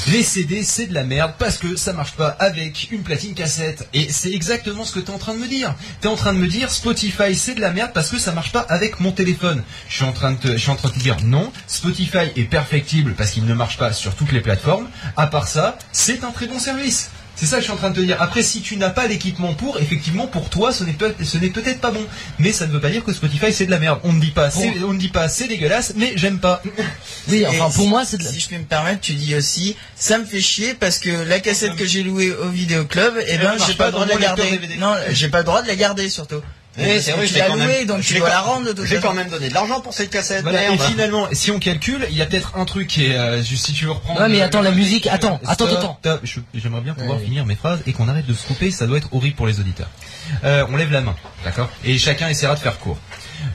les CD c'est de la merde parce que ça marche pas avec une platine cassette. Et c'est exactement ce que tu es en train de me dire. Tu es en train de me dire Spotify c'est de la merde parce que ça marche pas avec mon téléphone. Je suis en train de te, je suis en train de te dire non, Spotify est perfectible parce qu'il ne marche pas sur toutes les plateformes. À part ça, c'est un très bon service. C'est ça que je suis en train de te dire. Après, si tu n'as pas l'équipement pour, effectivement, pour toi, ce n'est peut- peut-être pas bon. Mais ça ne veut pas dire que Spotify c'est de la merde. On ne dit pas, c'est, on ne dit pas, c'est dégueulasse, mais j'aime pas. Oui, Et enfin pour si- moi c'est de la... Si je peux me permettre, tu dis aussi, ça me fait chier parce que la cassette que j'ai louée au vidéoclub, eh Elle ben marche j'ai pas pas le droit de la garder. DVD. Non, j'ai pas le droit de la garder surtout. Oui, c'est vrai, tu je l'ai même- louée, donc tu dois quand- la rendre J'ai quand même donné de l'argent pour cette cassette, Voilà, et finalement, si on calcule, il y a peut-être un truc qui est, euh, juste si tu veux reprendre. Ouais, mais euh, attends, la musique, attends, attends, attends. J'aimerais bien pouvoir Ouais. finir mes phrases et qu'on arrête de se couper, ça doit être horrible pour les auditeurs. Euh, on lève la main, d'accord? Et chacun essaiera de faire court.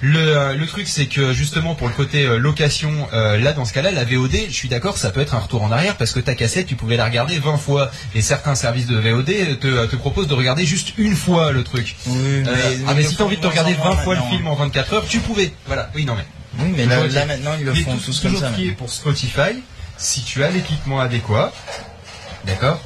Le, euh, le truc, c'est que justement pour le côté euh, location, euh, là dans ce cas-là, la VOD, je suis d'accord, ça peut être un retour en arrière parce que ta cassette, tu pouvais la regarder 20 fois et certains services de VOD te, te proposent de regarder juste une fois le truc. Oui, Euh, mais, ah mais si t'as envie de te regarder en moins 20 fois le film en 24 heures, tu pouvais. Voilà. Oui, non mais. Oui, mais là, maintenant ils le font tous comme ça. est pour Spotify, si tu as l'équipement adéquat, d'accord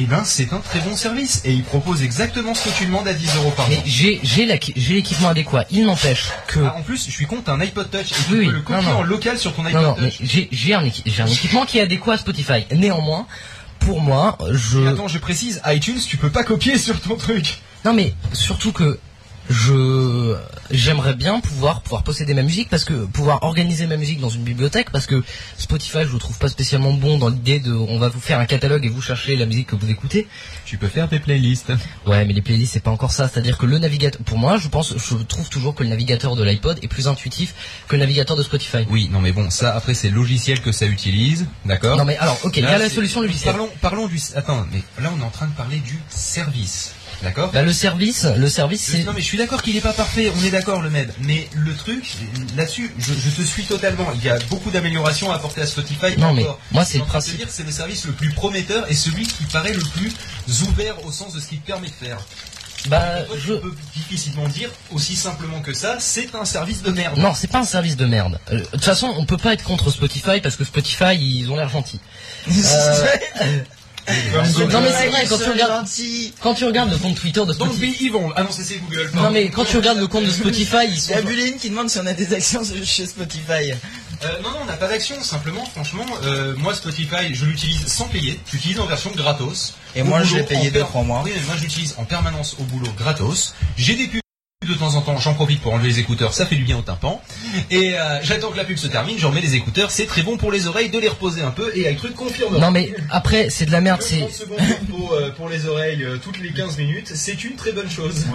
Eh ben, c'est un très bon service et il propose exactement ce que tu demandes à 10 euros par Mais mois. j'ai l'équipement adéquat. Il n'empêche que Ah, en plus, je suis con, t'as un iPod Touch et tu Oui, peux oui. le copier Non, non. en local sur ton iPod non, mais Touch. j'ai j'ai un équi- j'ai un équipement qui est adéquat à Spotify. Néanmoins, pour moi, je Et attends, je précise, iTunes, tu peux pas copier sur ton truc. Non mais surtout que je j'aimerais bien pouvoir pouvoir posséder ma musique parce que pouvoir organiser ma musique dans une bibliothèque parce que Spotify je le trouve pas spécialement bon dans l'idée de on va vous faire un catalogue et vous cherchez la musique que vous écoutez. Tu peux faire des playlists. Ouais mais les playlists c'est pas encore ça, c'est-à-dire que le navigateur pour moi je pense je trouve toujours que le navigateur de l'iPod est plus intuitif que le navigateur de Spotify. Oui, non mais bon, ça après c'est le logiciel que ça utilise, d'accord? Non mais alors OK, il y a la solution logicielle. Parlons, parlons du. Attends, mais là on est en train de parler du service, d'accord Bah, le service, le service c'est Non mais je suis d'accord qu'il n'est pas parfait, on est d'accord le med. Mais le truc, là-dessus, je, je te suis totalement. Il y a beaucoup d'améliorations à apporter à Spotify. Non, mais encore. moi, c'est le principe. c'est le service le plus prometteur et celui qui paraît le plus ouvert au sens de ce qu'il te permet de faire. bah Toi, je peux difficilement dire aussi simplement que ça, c'est un service de merde. Non, c'est pas un service de merde. Euh, De toute façon, on peut pas être contre Spotify parce que Spotify, ils ont l'air gentils. Euh, non mais c'est vrai quand tu regardes quand tu regardes le compte Twitter de Spotify. ils vont. Ah non, c'est Google. Non mais quand tu regardes le compte de Spotify, ils Il sont y a Buline qui demande si on a des actions chez Spotify. Euh, non, non, on n'a pas d'action. Simplement, franchement, euh, moi Spotify, je l'utilise sans payer. J'utilise en version gratos. Et moi, je l'ai payé en deux, per- trois mois. Oui, mais moi, j'utilise en permanence au boulot gratos. J'ai des pubs de temps en temps, j'en profite pour enlever les écouteurs, ça fait du bien au tympan. Et euh, j'attends que la pub se termine, je remets les écouteurs, c'est très bon pour les oreilles de les reposer un peu. Et avec truc confirme. Non mais après c'est de la merde, c'est 30 secondes pour, euh, pour les oreilles euh, toutes les 15 minutes, c'est une très bonne chose.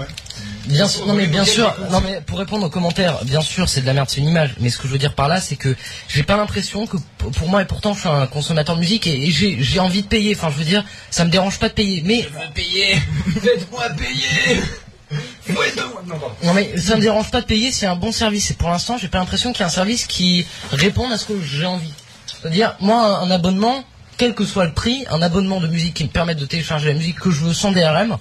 bien sûr. Non mais bien sûr. Non mais pour répondre aux commentaires, bien sûr c'est de la merde, c'est une image. Mais ce que je veux dire par là, c'est que j'ai pas l'impression que pour moi et pourtant je suis un consommateur de musique et, et j'ai j'ai envie de payer. Enfin je veux dire, ça me dérange pas de payer. Mais veux payer, faites-moi payer. Non, mais ça me dérange pas de payer, c'est un bon service. Et pour l'instant, j'ai pas l'impression qu'il y a un service qui réponde à ce que j'ai envie. C'est-à-dire, moi, un abonnement, quel que soit le prix, un abonnement de musique qui me permette de télécharger la musique que je veux sans DRM,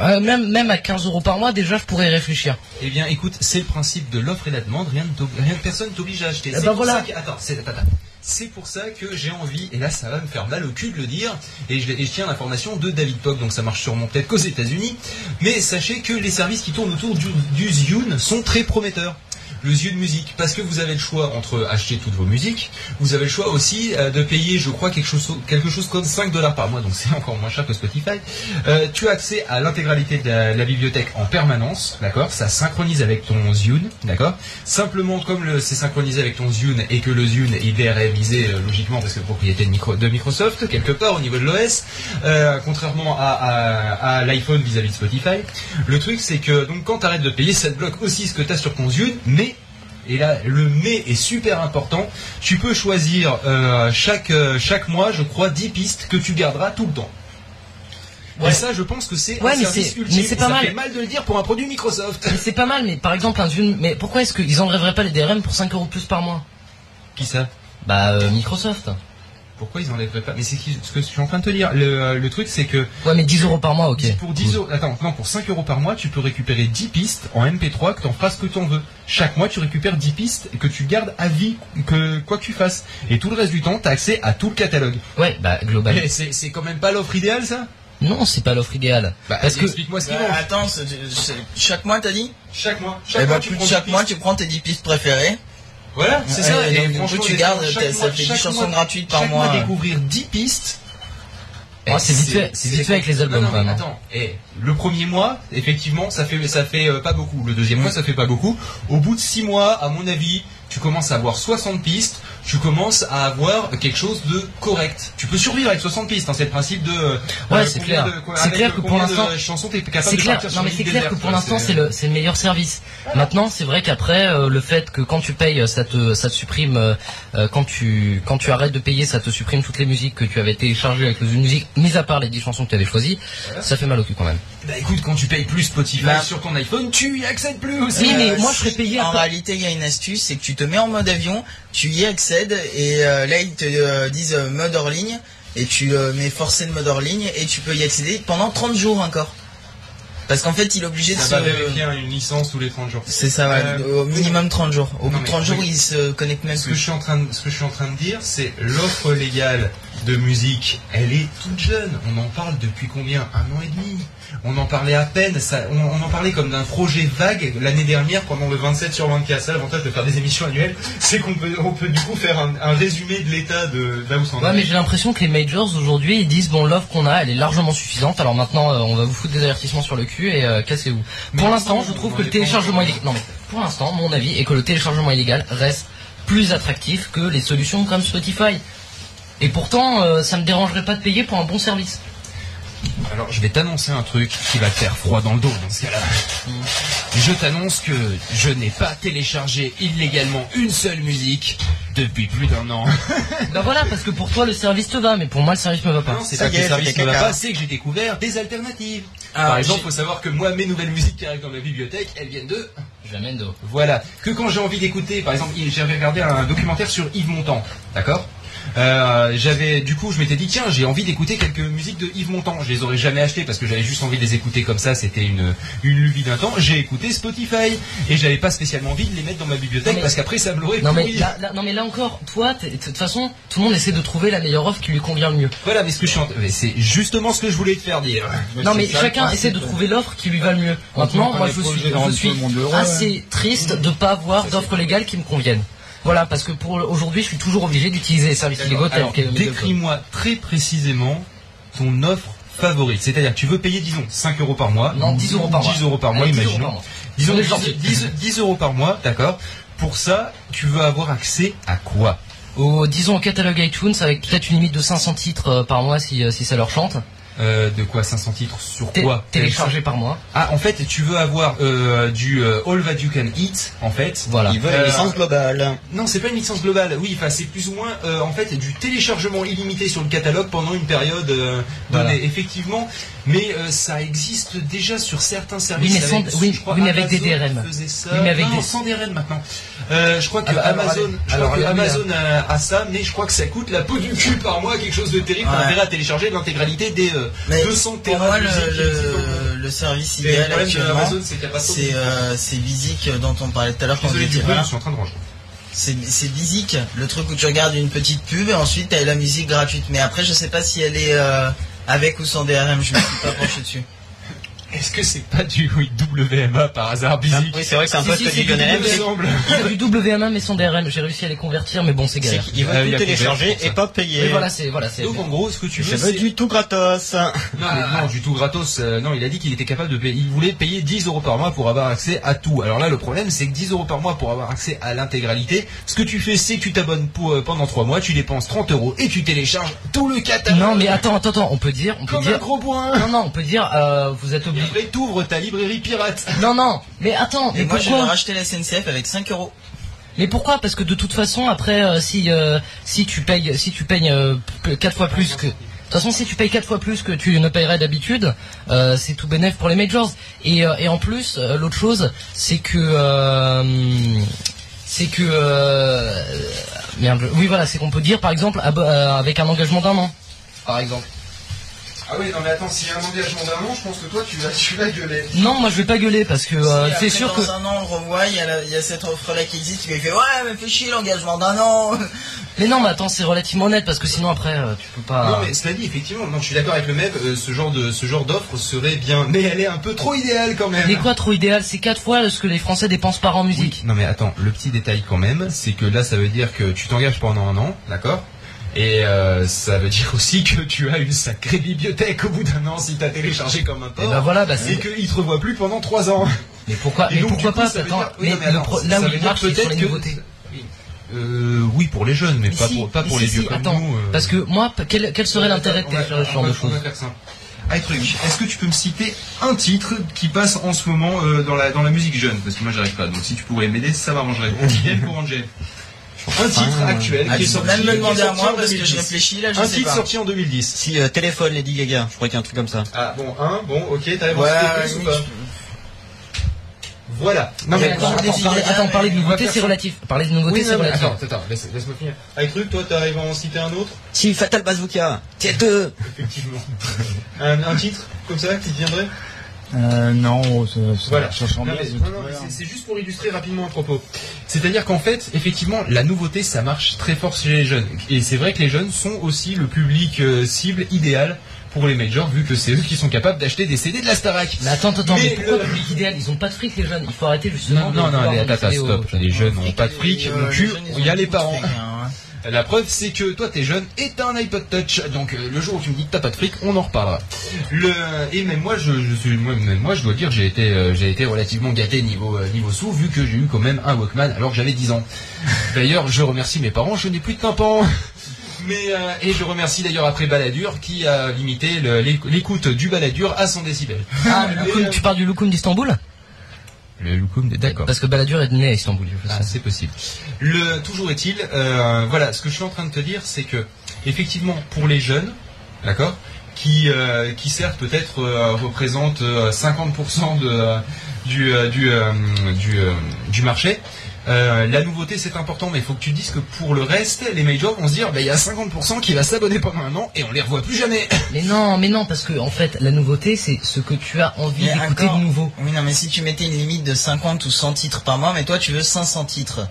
euh, même même à 15 euros par mois, déjà, je pourrais y réfléchir. Eh bien, écoute, c'est le principe de l'offre et la demande. Rien, t'ob- rien personne t'oblige à acheter. Eh ben voilà. que- attends, c'est attends, attends. C'est pour ça que j'ai envie, et là ça va me faire mal au cul de le dire, et je, tiens l'information de David Pog, donc ça marche sûrement peut-être qu'aux États-Unis, mais sachez que les services qui tournent autour du, du sont très prometteurs le Zune Musique, parce que vous avez le choix entre acheter toutes vos musiques, vous avez le choix aussi euh, de payer, je crois, quelque chose, quelque chose comme 5 dollars par mois, donc c'est encore moins cher que Spotify. Euh, tu as accès à l'intégralité de la, bibliothèque en permanence, d'accord? Ça synchronise avec ton Zune, d'accord? Simplement, comme c'est synchronisé avec ton Zune et que le Zune il est réalisé euh, logiquement parce que propriété de, micro- de Microsoft quelque part au niveau de l'OS, contrairement à l'iPhone vis-à-vis de Spotify, le truc c'est que donc quand tu arrêtes de payer, ça te bloque aussi ce que tu as sur ton Zune, mais et là, le mais est super important. Tu peux choisir euh, chaque, euh, chaque mois, je crois, 10 pistes que tu garderas tout le temps. Ouais. Et ça, je pense que c'est Ouais, un mais service ultime. mais c'est pas ça mal. fait mal de le dire pour un produit Microsoft. Mais c'est pas mal, mais par exemple un Zune, mais pourquoi est-ce qu'ils enlèveraient pas les DRM pour 5 euros plus par mois? Qui ça? Bah euh, Microsoft. Pourquoi ils enlèveraient pas Mais c'est ce que je suis en train de te dire. Le, euh, le truc, c'est que Ouais, mais 10 euros par mois, ok. pour 10 euros, attends, non, pour 5 euros par mois, tu peux récupérer 10 pistes en MP3 que t'en fasses ce que t'en veux. Chaque mois, tu récupères 10 pistes et que tu gardes à vie, que quoi que tu fasses. Et tout le reste du temps, t'as accès à tout le catalogue. Ouais, bah globalement. Mais c'est c'est quand même pas l'offre idéale, ça? Non, c'est pas l'offre idéale. Bah, Parce que explique-moi ce qu'ils Bah, attends, c'est- chaque mois t'as dit? Chaque mois. Eh Chaque bah, mois, tu chaque 10 mois tu prends tes 10 pistes préférées. Voilà, c'est ça. Et Et franchement, tu gardes, ça mois- fait 10 chaque chansons mois- gratuites par chaque mois. découvrir 10 pistes. Eh, c'est vite fait- c'est vite fait avec les albums, Non, non, mais vraiment. Attends, eh, le premier mois, effectivement, ça fait, ça fait euh, pas beaucoup. Le deuxième mois, ça fait pas beaucoup. Au bout de 6 mois, à mon avis, tu commences à avoir 60 pistes. Tu commences à avoir quelque chose de correct. Tu peux survivre avec 60 pistes. hein, c'est le principe de. euh, Ouais, c'est combien clair. C'est clair que pour l'instant- c'est clair. Non mais c'est clair que pour l'instant c'est le c'est le meilleur service. Maintenant c'est vrai qu'après euh, le fait que quand tu payes ça te ça te supprime euh, euh, quand tu quand tu arrêtes de payer ça te supprime toutes les musiques que tu avais téléchargées avec le Zune Music mis à part les 10 chansons que tu avais choisies. Ça fait mal au cul quand même. Bah écoute, quand tu payes plus Spotify Bah. sur ton iPhone, tu y accèdes plus aussi. Oui, mais Euh, moi, je serais payé En part- réalité, il y a une astuce, c'est que tu te mets en mode avion, tu y accèdes et euh, là ils te euh, disent euh, mode hors ligne et tu mets forcer le mode hors ligne et tu peux y accéder pendant 30 jours encore. Parce qu'en fait, il est obligé de se va vérifier une licence tous les 30 jours. c'est ça, ouais, au minimum 30 jours. Au bout de mais 30 jours, il se connecte même Ce que, je suis en train de, ce que je suis en train de dire, c'est l'offre légale de musique, elle est toute jeune. On en parle depuis combien? Un an et demi? On en parlait à peine, ça, on, on en parlait comme d'un projet vague l'année dernière pendant le 27 sur 24. Ça, l'avantage de faire des émissions annuelles, c'est qu'on peut, on peut du coup faire un, un résumé de l'état de là où ça en Ouais, mais j'ai l'impression que les majors aujourd'hui ils disent bon l'offre qu'on a elle est largement suffisante. Alors maintenant euh, on va vous foutre des avertissements sur le cul et euh, cassez-vous. Pour l'instant je trouve que le téléchargement illégal. Non mais pour l'instant mon avis est que le téléchargement illégal reste plus attractif que les solutions comme Spotify. Et pourtant euh, ça me dérangerait pas de payer pour un bon service. Alors, je vais t'annoncer un truc qui va te faire froid dans le dos dans ce cas-là. Je t'annonce que je n'ai pas téléchargé illégalement une seule musique depuis plus d'un an. Bah voilà parce que pour toi le service te va mais pour moi le service me va pas. Non, c'est Ça pas que le service ne va pas, c'est que j'ai découvert des alternatives. Ah, Par exemple, j'ai- faut savoir que moi, mes nouvelles musiques qui arrivent dans ma bibliothèque, elles viennent de... J'amène d'eau. Voilà. Que quand j'ai envie d'écouter, par exemple, j'avais regardé un documentaire sur Yves Montand, d'accord? Euh, j'avais du coup je m'étais dit tiens j'ai envie d'écouter quelques musiques de Yves Montand. Je les aurais jamais achetées parce que j'avais juste envie de les écouter comme ça. C'était une une lubie d'un temps. J'ai écouté Spotify et j'avais pas spécialement envie de les mettre dans ma bibliothèque mais- parce qu'après ça me l'aurait Non mais là, là- non mais là encore, toi, de toute façon, tout le monde essaie de trouver la meilleure offre qui lui convient le mieux. voilà mais ce que je suis en... c'est justement ce que je voulais te faire dire. Non mais chacun essaie de trouver l'offre qui lui va le mieux. Maintenant, moi je suis, je suis assez triste de pas avoir d'offres légales qui me conviennent. Voilà, parce que pour aujourd'hui, je suis toujours obligé d'utiliser les services illégaux décris-moi très précisément ton offre favorite. C'est-à-dire que tu veux payer, disons, 5 euros par mois. Non, 10 euros par mois. 10 euros par mois, Allez, 10 euros imaginons. par mois. Disons On est 10, gentil. 10 10 euros par mois, d'accord. Pour ça, tu veux avoir accès à quoi? Au, disons au catalogue iTunes avec peut-être une limite de 500 titres euh, par mois si, euh, si ça leur chante. Euh, De quoi 500 titres Sur Té- quoi téléchargés par mois. Ah, en fait, tu veux avoir euh, du euh, All That You Can Eat, en fait. Voilà. Il veut Euh, la licence globale. Non, c'est pas une licence globale. Oui, enfin, c'est plus ou moins, euh, en fait, du téléchargement illimité sur le catalogue pendant une période euh, donnée, Voilà. effectivement. Mais euh, ça existe déjà sur certains services. Oui, mais sans- oui, je crois oui, mais avec des DRM. faisait ça. Oui, mais avec non, des- sans DRM maintenant. Euh, je crois que Alors, alors, Amazon, allez. je Alors, crois que regardez, Amazon a, a ça, mais je crois que ça coûte la peau du cul par mois, quelque chose de terrible. Ouais. intérêt à télécharger l'intégralité des euh, Mais 200 pour terras moi, de le, le service idéal actuellement, Amazon, c'est euh, Visic dont on parlait tout à l'heure quand on Désolé du était bruit, voilà. je suis en train de ranger. C'est basique, le truc où tu regardes une petite pub et ensuite t'as la musique gratuite. Mais après, je sais pas si elle est euh, avec ou sans DRM, je me suis pas penché dessus. Est-ce que c'est pas du WMA par hasard, Busy Oui, c'est vrai que c'est un Si, peu si, du Lionel. Il y a du WMA mais sans DRM, j'ai réussi à les convertir, mais bon, c'est galère. qu'il veut Ah, tout télécharger et ça. pas payer. Voilà, c'est voilà, c'est. Donc en gros, ce que tu veux, c'est... du tout gratos. Non, mais non, du tout gratos. euh, non, il a dit qu'il était capable de payer. Il voulait payer 10 euros par mois pour avoir accès à tout. Alors là, le problème, c'est que 10 euros par mois pour avoir accès à l'intégralité. Ce que tu fais, c'est que tu t'abonnes euh, pendant 3 mois, tu dépenses 30 euros et tu télécharges tout le catalogue. Non, mais attends, attends, attends, on peut dire, on peut comme un dire. gros point. Non, non, on peut dire, euh, vous êtes Et après, t'ouvres ta librairie pirate. Non, non, mais attends, Et mais moi, je vais pourquoi racheter la SNCF avec 5 euros. Mais pourquoi? Parce que de toute façon, après, euh, si euh, si tu payes, si tu payes euh, p- quatre fois plus que. De toute façon, si tu payes quatre fois plus que tu ne payerais d'habitude, euh, c'est tout bénéf pour les majors. Et, euh, et en plus, euh, l'autre chose, c'est que euh, c'est que euh, merde. Oui, voilà, c'est qu'on peut dire, par exemple, abo- euh, avec un engagement d'un an, par exemple. Ah oui, non mais attends, s'il y a un engagement d'un an, je pense que toi, tu vas, tu vas gueuler. Non, moi je vais pas gueuler parce que euh, Si c'est sûr dans que. un an, on le revoit, il y, a la- il y a cette offre-là qui existe, tu lui fais ouais, mais fais chier l'engagement d'un an. Mais non, mais attends, c'est relativement honnête parce que sinon après, euh, tu peux pas. Non mais cela dit, effectivement, non, je suis d'accord avec le MEB, euh, ce genre de ce genre d'offre serait bien, mais elle est un peu trop idéale quand même. Mais quoi, trop idéal C'est quatre fois ce que les Français dépensent par an en Oui, musique. non mais attends, le petit détail quand même, c'est que là ça veut dire que tu t'engages pendant un an, d'accord? Et euh, ça veut dire aussi que tu as une sacrée bibliothèque au bout d'un an si t'as téléchargé comme un Et porc. ben voilà, bah c'est. qu'ils te revoient plus pendant trois ans. Mais pourquoi Et Mais donc, pourquoi coup, pas ça veut attends, dire- oui, mais non, ça là où veut il dire marche, c'est sur peut-être les que- nouveautés. Euh, oui pour les jeunes, mais pas si, pour pas mais pour si, les vieux comme attends, nous. euh. Parce que moi, p- quel, quel serait l'intérêt de On va- télécharger ce genre de va- on va choses faire simple. Ah, truc, est-ce que tu peux me citer un titre qui passe en ce moment euh, dans, la, dans la musique jeune? Parce que moi j'arrive pas, donc si tu pourrais m'aider, ça m'arrangerait. Idem pour Angel. Un titre actuel Ah, qui est sorti, même me demander à moi en parce que je 2010. réfléchis là, je Un sais titre pas. sorti en 2010. Si euh, téléphone Lady Gaga, je crois qu'il y a un truc comme ça. Ah bon, un, bon, ok, t'arrives Ouais, à ou pas Voilà. Non Mais attends, attends, parler- idées, attends, parler de nouveautés, c'est relatif. Parler de nouveautés, Oui, c'est relatif. attends, attends, laisse, laisse-moi finir. Avec truc, toi, t'arrives à en citer un autre Si Fatal Bazooka, T2. Effectivement. un, un titre comme ça qui viendrait? Euh, non, ça, ça, Voilà. c'est- juste pour illustrer rapidement le propos. C'est-à-dire qu'en fait, effectivement, la nouveauté, ça marche très fort chez les jeunes. Et c'est vrai que les jeunes sont aussi le public euh, cible idéal pour les majors, vu que c'est eux qui sont capables d'acheter des CD de la Starac. Mais attends, attends, mais, Mais pourquoi le- public idéal? Ils ont pas de fric, les jeunes. Il faut arrêter justement. Non, de non, non, vendre attends, stop. aux- Les jeunes n'ont pas de fric. Euh, les il y a les beaucoup de parents. La preuve, c'est que toi, t'es jeune et t'as un iPod Touch. Donc, euh, le jour où tu me dis que t'as pas de fric, on en reparlera. Le, et même moi, je, je suis, moi, même moi, je dois dire, j'ai été, euh, j'ai été relativement gâté niveau, euh, niveau sous, vu que j'ai eu quand même un Walkman alors que j'avais 10 ans. D'ailleurs, je remercie mes parents, je n'ai plus de tympan. Mais, euh, et je remercie d'ailleurs après Baladur qui a limité l'écoute du Baladur à 100 décibels. Ah, le Loukoum, tu parles du Loukoum d'Istanbul? Le Loukoum, d'accord. Parce que Balladur est né à Istanbul, Ah, c'est possible. Le, toujours est-il, euh, voilà, ce que je suis en train de te dire, c'est que, effectivement, pour les jeunes, d'accord, qui, euh, qui certes peut-être euh, représentent euh, 50% de, euh, du, euh, du, du, du marché, euh, la nouveauté c'est important, mais il faut que tu dises que pour le reste, les majors vont se dire, bah, il y a 50% qui va s'abonner pendant un an et on les revoit plus jamais. Mais non, mais non, parce que en fait, la nouveauté, c'est ce que tu as envie d'écouter de nouveau. Oui, non, mais si tu mettais une limite de 50 ou 100 titres par mois, mais toi tu veux 500 titres.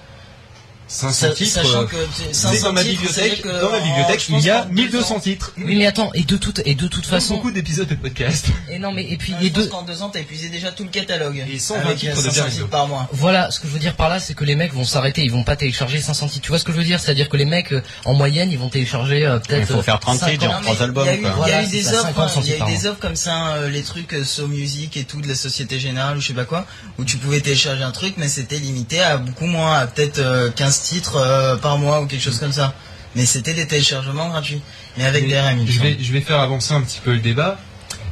500 Sa- titres, sachant euh, que tu- c'est 500 dans ma bibliothèque, que dans en- il y a qu'en deux 1200 ans- titres. Oui, mais attends, et de toute, et de toute façon, beaucoup d'épisodes de podcast. et non, mais et puis les deux. qu'en deux ans, t'as épuisé déjà tout le catalogue. Et 120 Avec titres de 500 Jared titres par mois. Voilà, ce que je veux dire par là, c'est que les mecs vont s'arrêter, ils vont pas télécharger 500 titres. Tu vois ce que je veux dire? C'est-à-dire que les mecs, euh, en moyenne, ils vont télécharger euh, peut-être. Il faut faire 30 50. titres, genre Non, mais trois albums, Il y a eu, quoi. il y a Voilà, eu c'est des offres, 50 hein, il y a eu des offres comme ça, euh, les trucs So Music et tout de la Société Générale ou je sais pas quoi, où tu pouvais télécharger un truc, mais c'était limité à beaucoup moins, à peut-être euh, 15 titres euh, par mois ou quelque chose comme ça. Mais c'était des téléchargements gratuits, mais avec Mais des je vais, je vais faire avancer un petit peu le débat.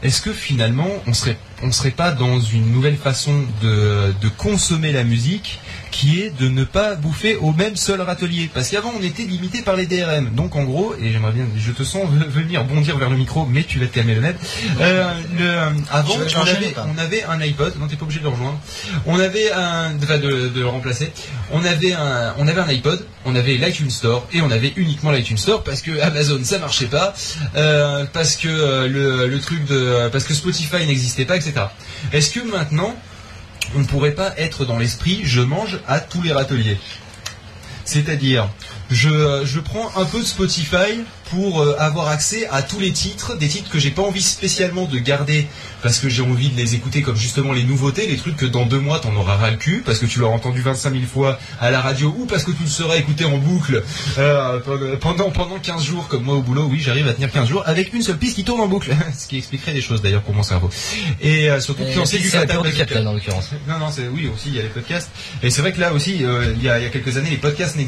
Est-ce que finalement, on serait, on serait pas dans une nouvelle façon de, de consommer la musique qui est de ne pas bouffer au même seul râtelier Parce qu'avant, on était limité par les DRM. Donc, en gros, et j'aimerais bien, je te sens ve- venir bondir vers le micro, mais tu vas te calmer le net. Euh, le, avant, je on avait, on un iPod. Non, t'es pas obligé de le rejoindre. On avait un, enfin, de, de le remplacer. On avait un, on avait un iPod. On avait l'iTunes Store et on avait uniquement l'iTunes Store parce que Amazon ça marchait pas, euh, parce que euh, le, le truc de, parce que Spotify n'existait pas, etc. Est-ce que maintenant on pourrait pas être dans l'esprit je mange à tous les râteliers. C'est-à-dire, je, euh, je prends un peu de Spotify pour euh, avoir accès à tous les titres, des titres que j'ai pas envie spécialement de garder parce que j'ai envie de les écouter comme justement les nouveautés, les trucs que dans deux mois t'en auras ras le cul parce que tu l'auras entendu 25 000 fois à la radio ou parce que tu le seras écouté en boucle euh, pendant pendant 15 jours comme moi au boulot. Oui, j'arrive à tenir 15 jours avec une seule piste qui tourne en boucle, ce qui expliquerait des choses d'ailleurs pour mon cerveau. Et euh, surtout que c'est du. Captain, en l'occurrence. Non, non, c'est oui aussi il y a les podcasts. Et c'est vrai que là aussi, euh, il y, a, il y a quelques années, les podcasts n'existaient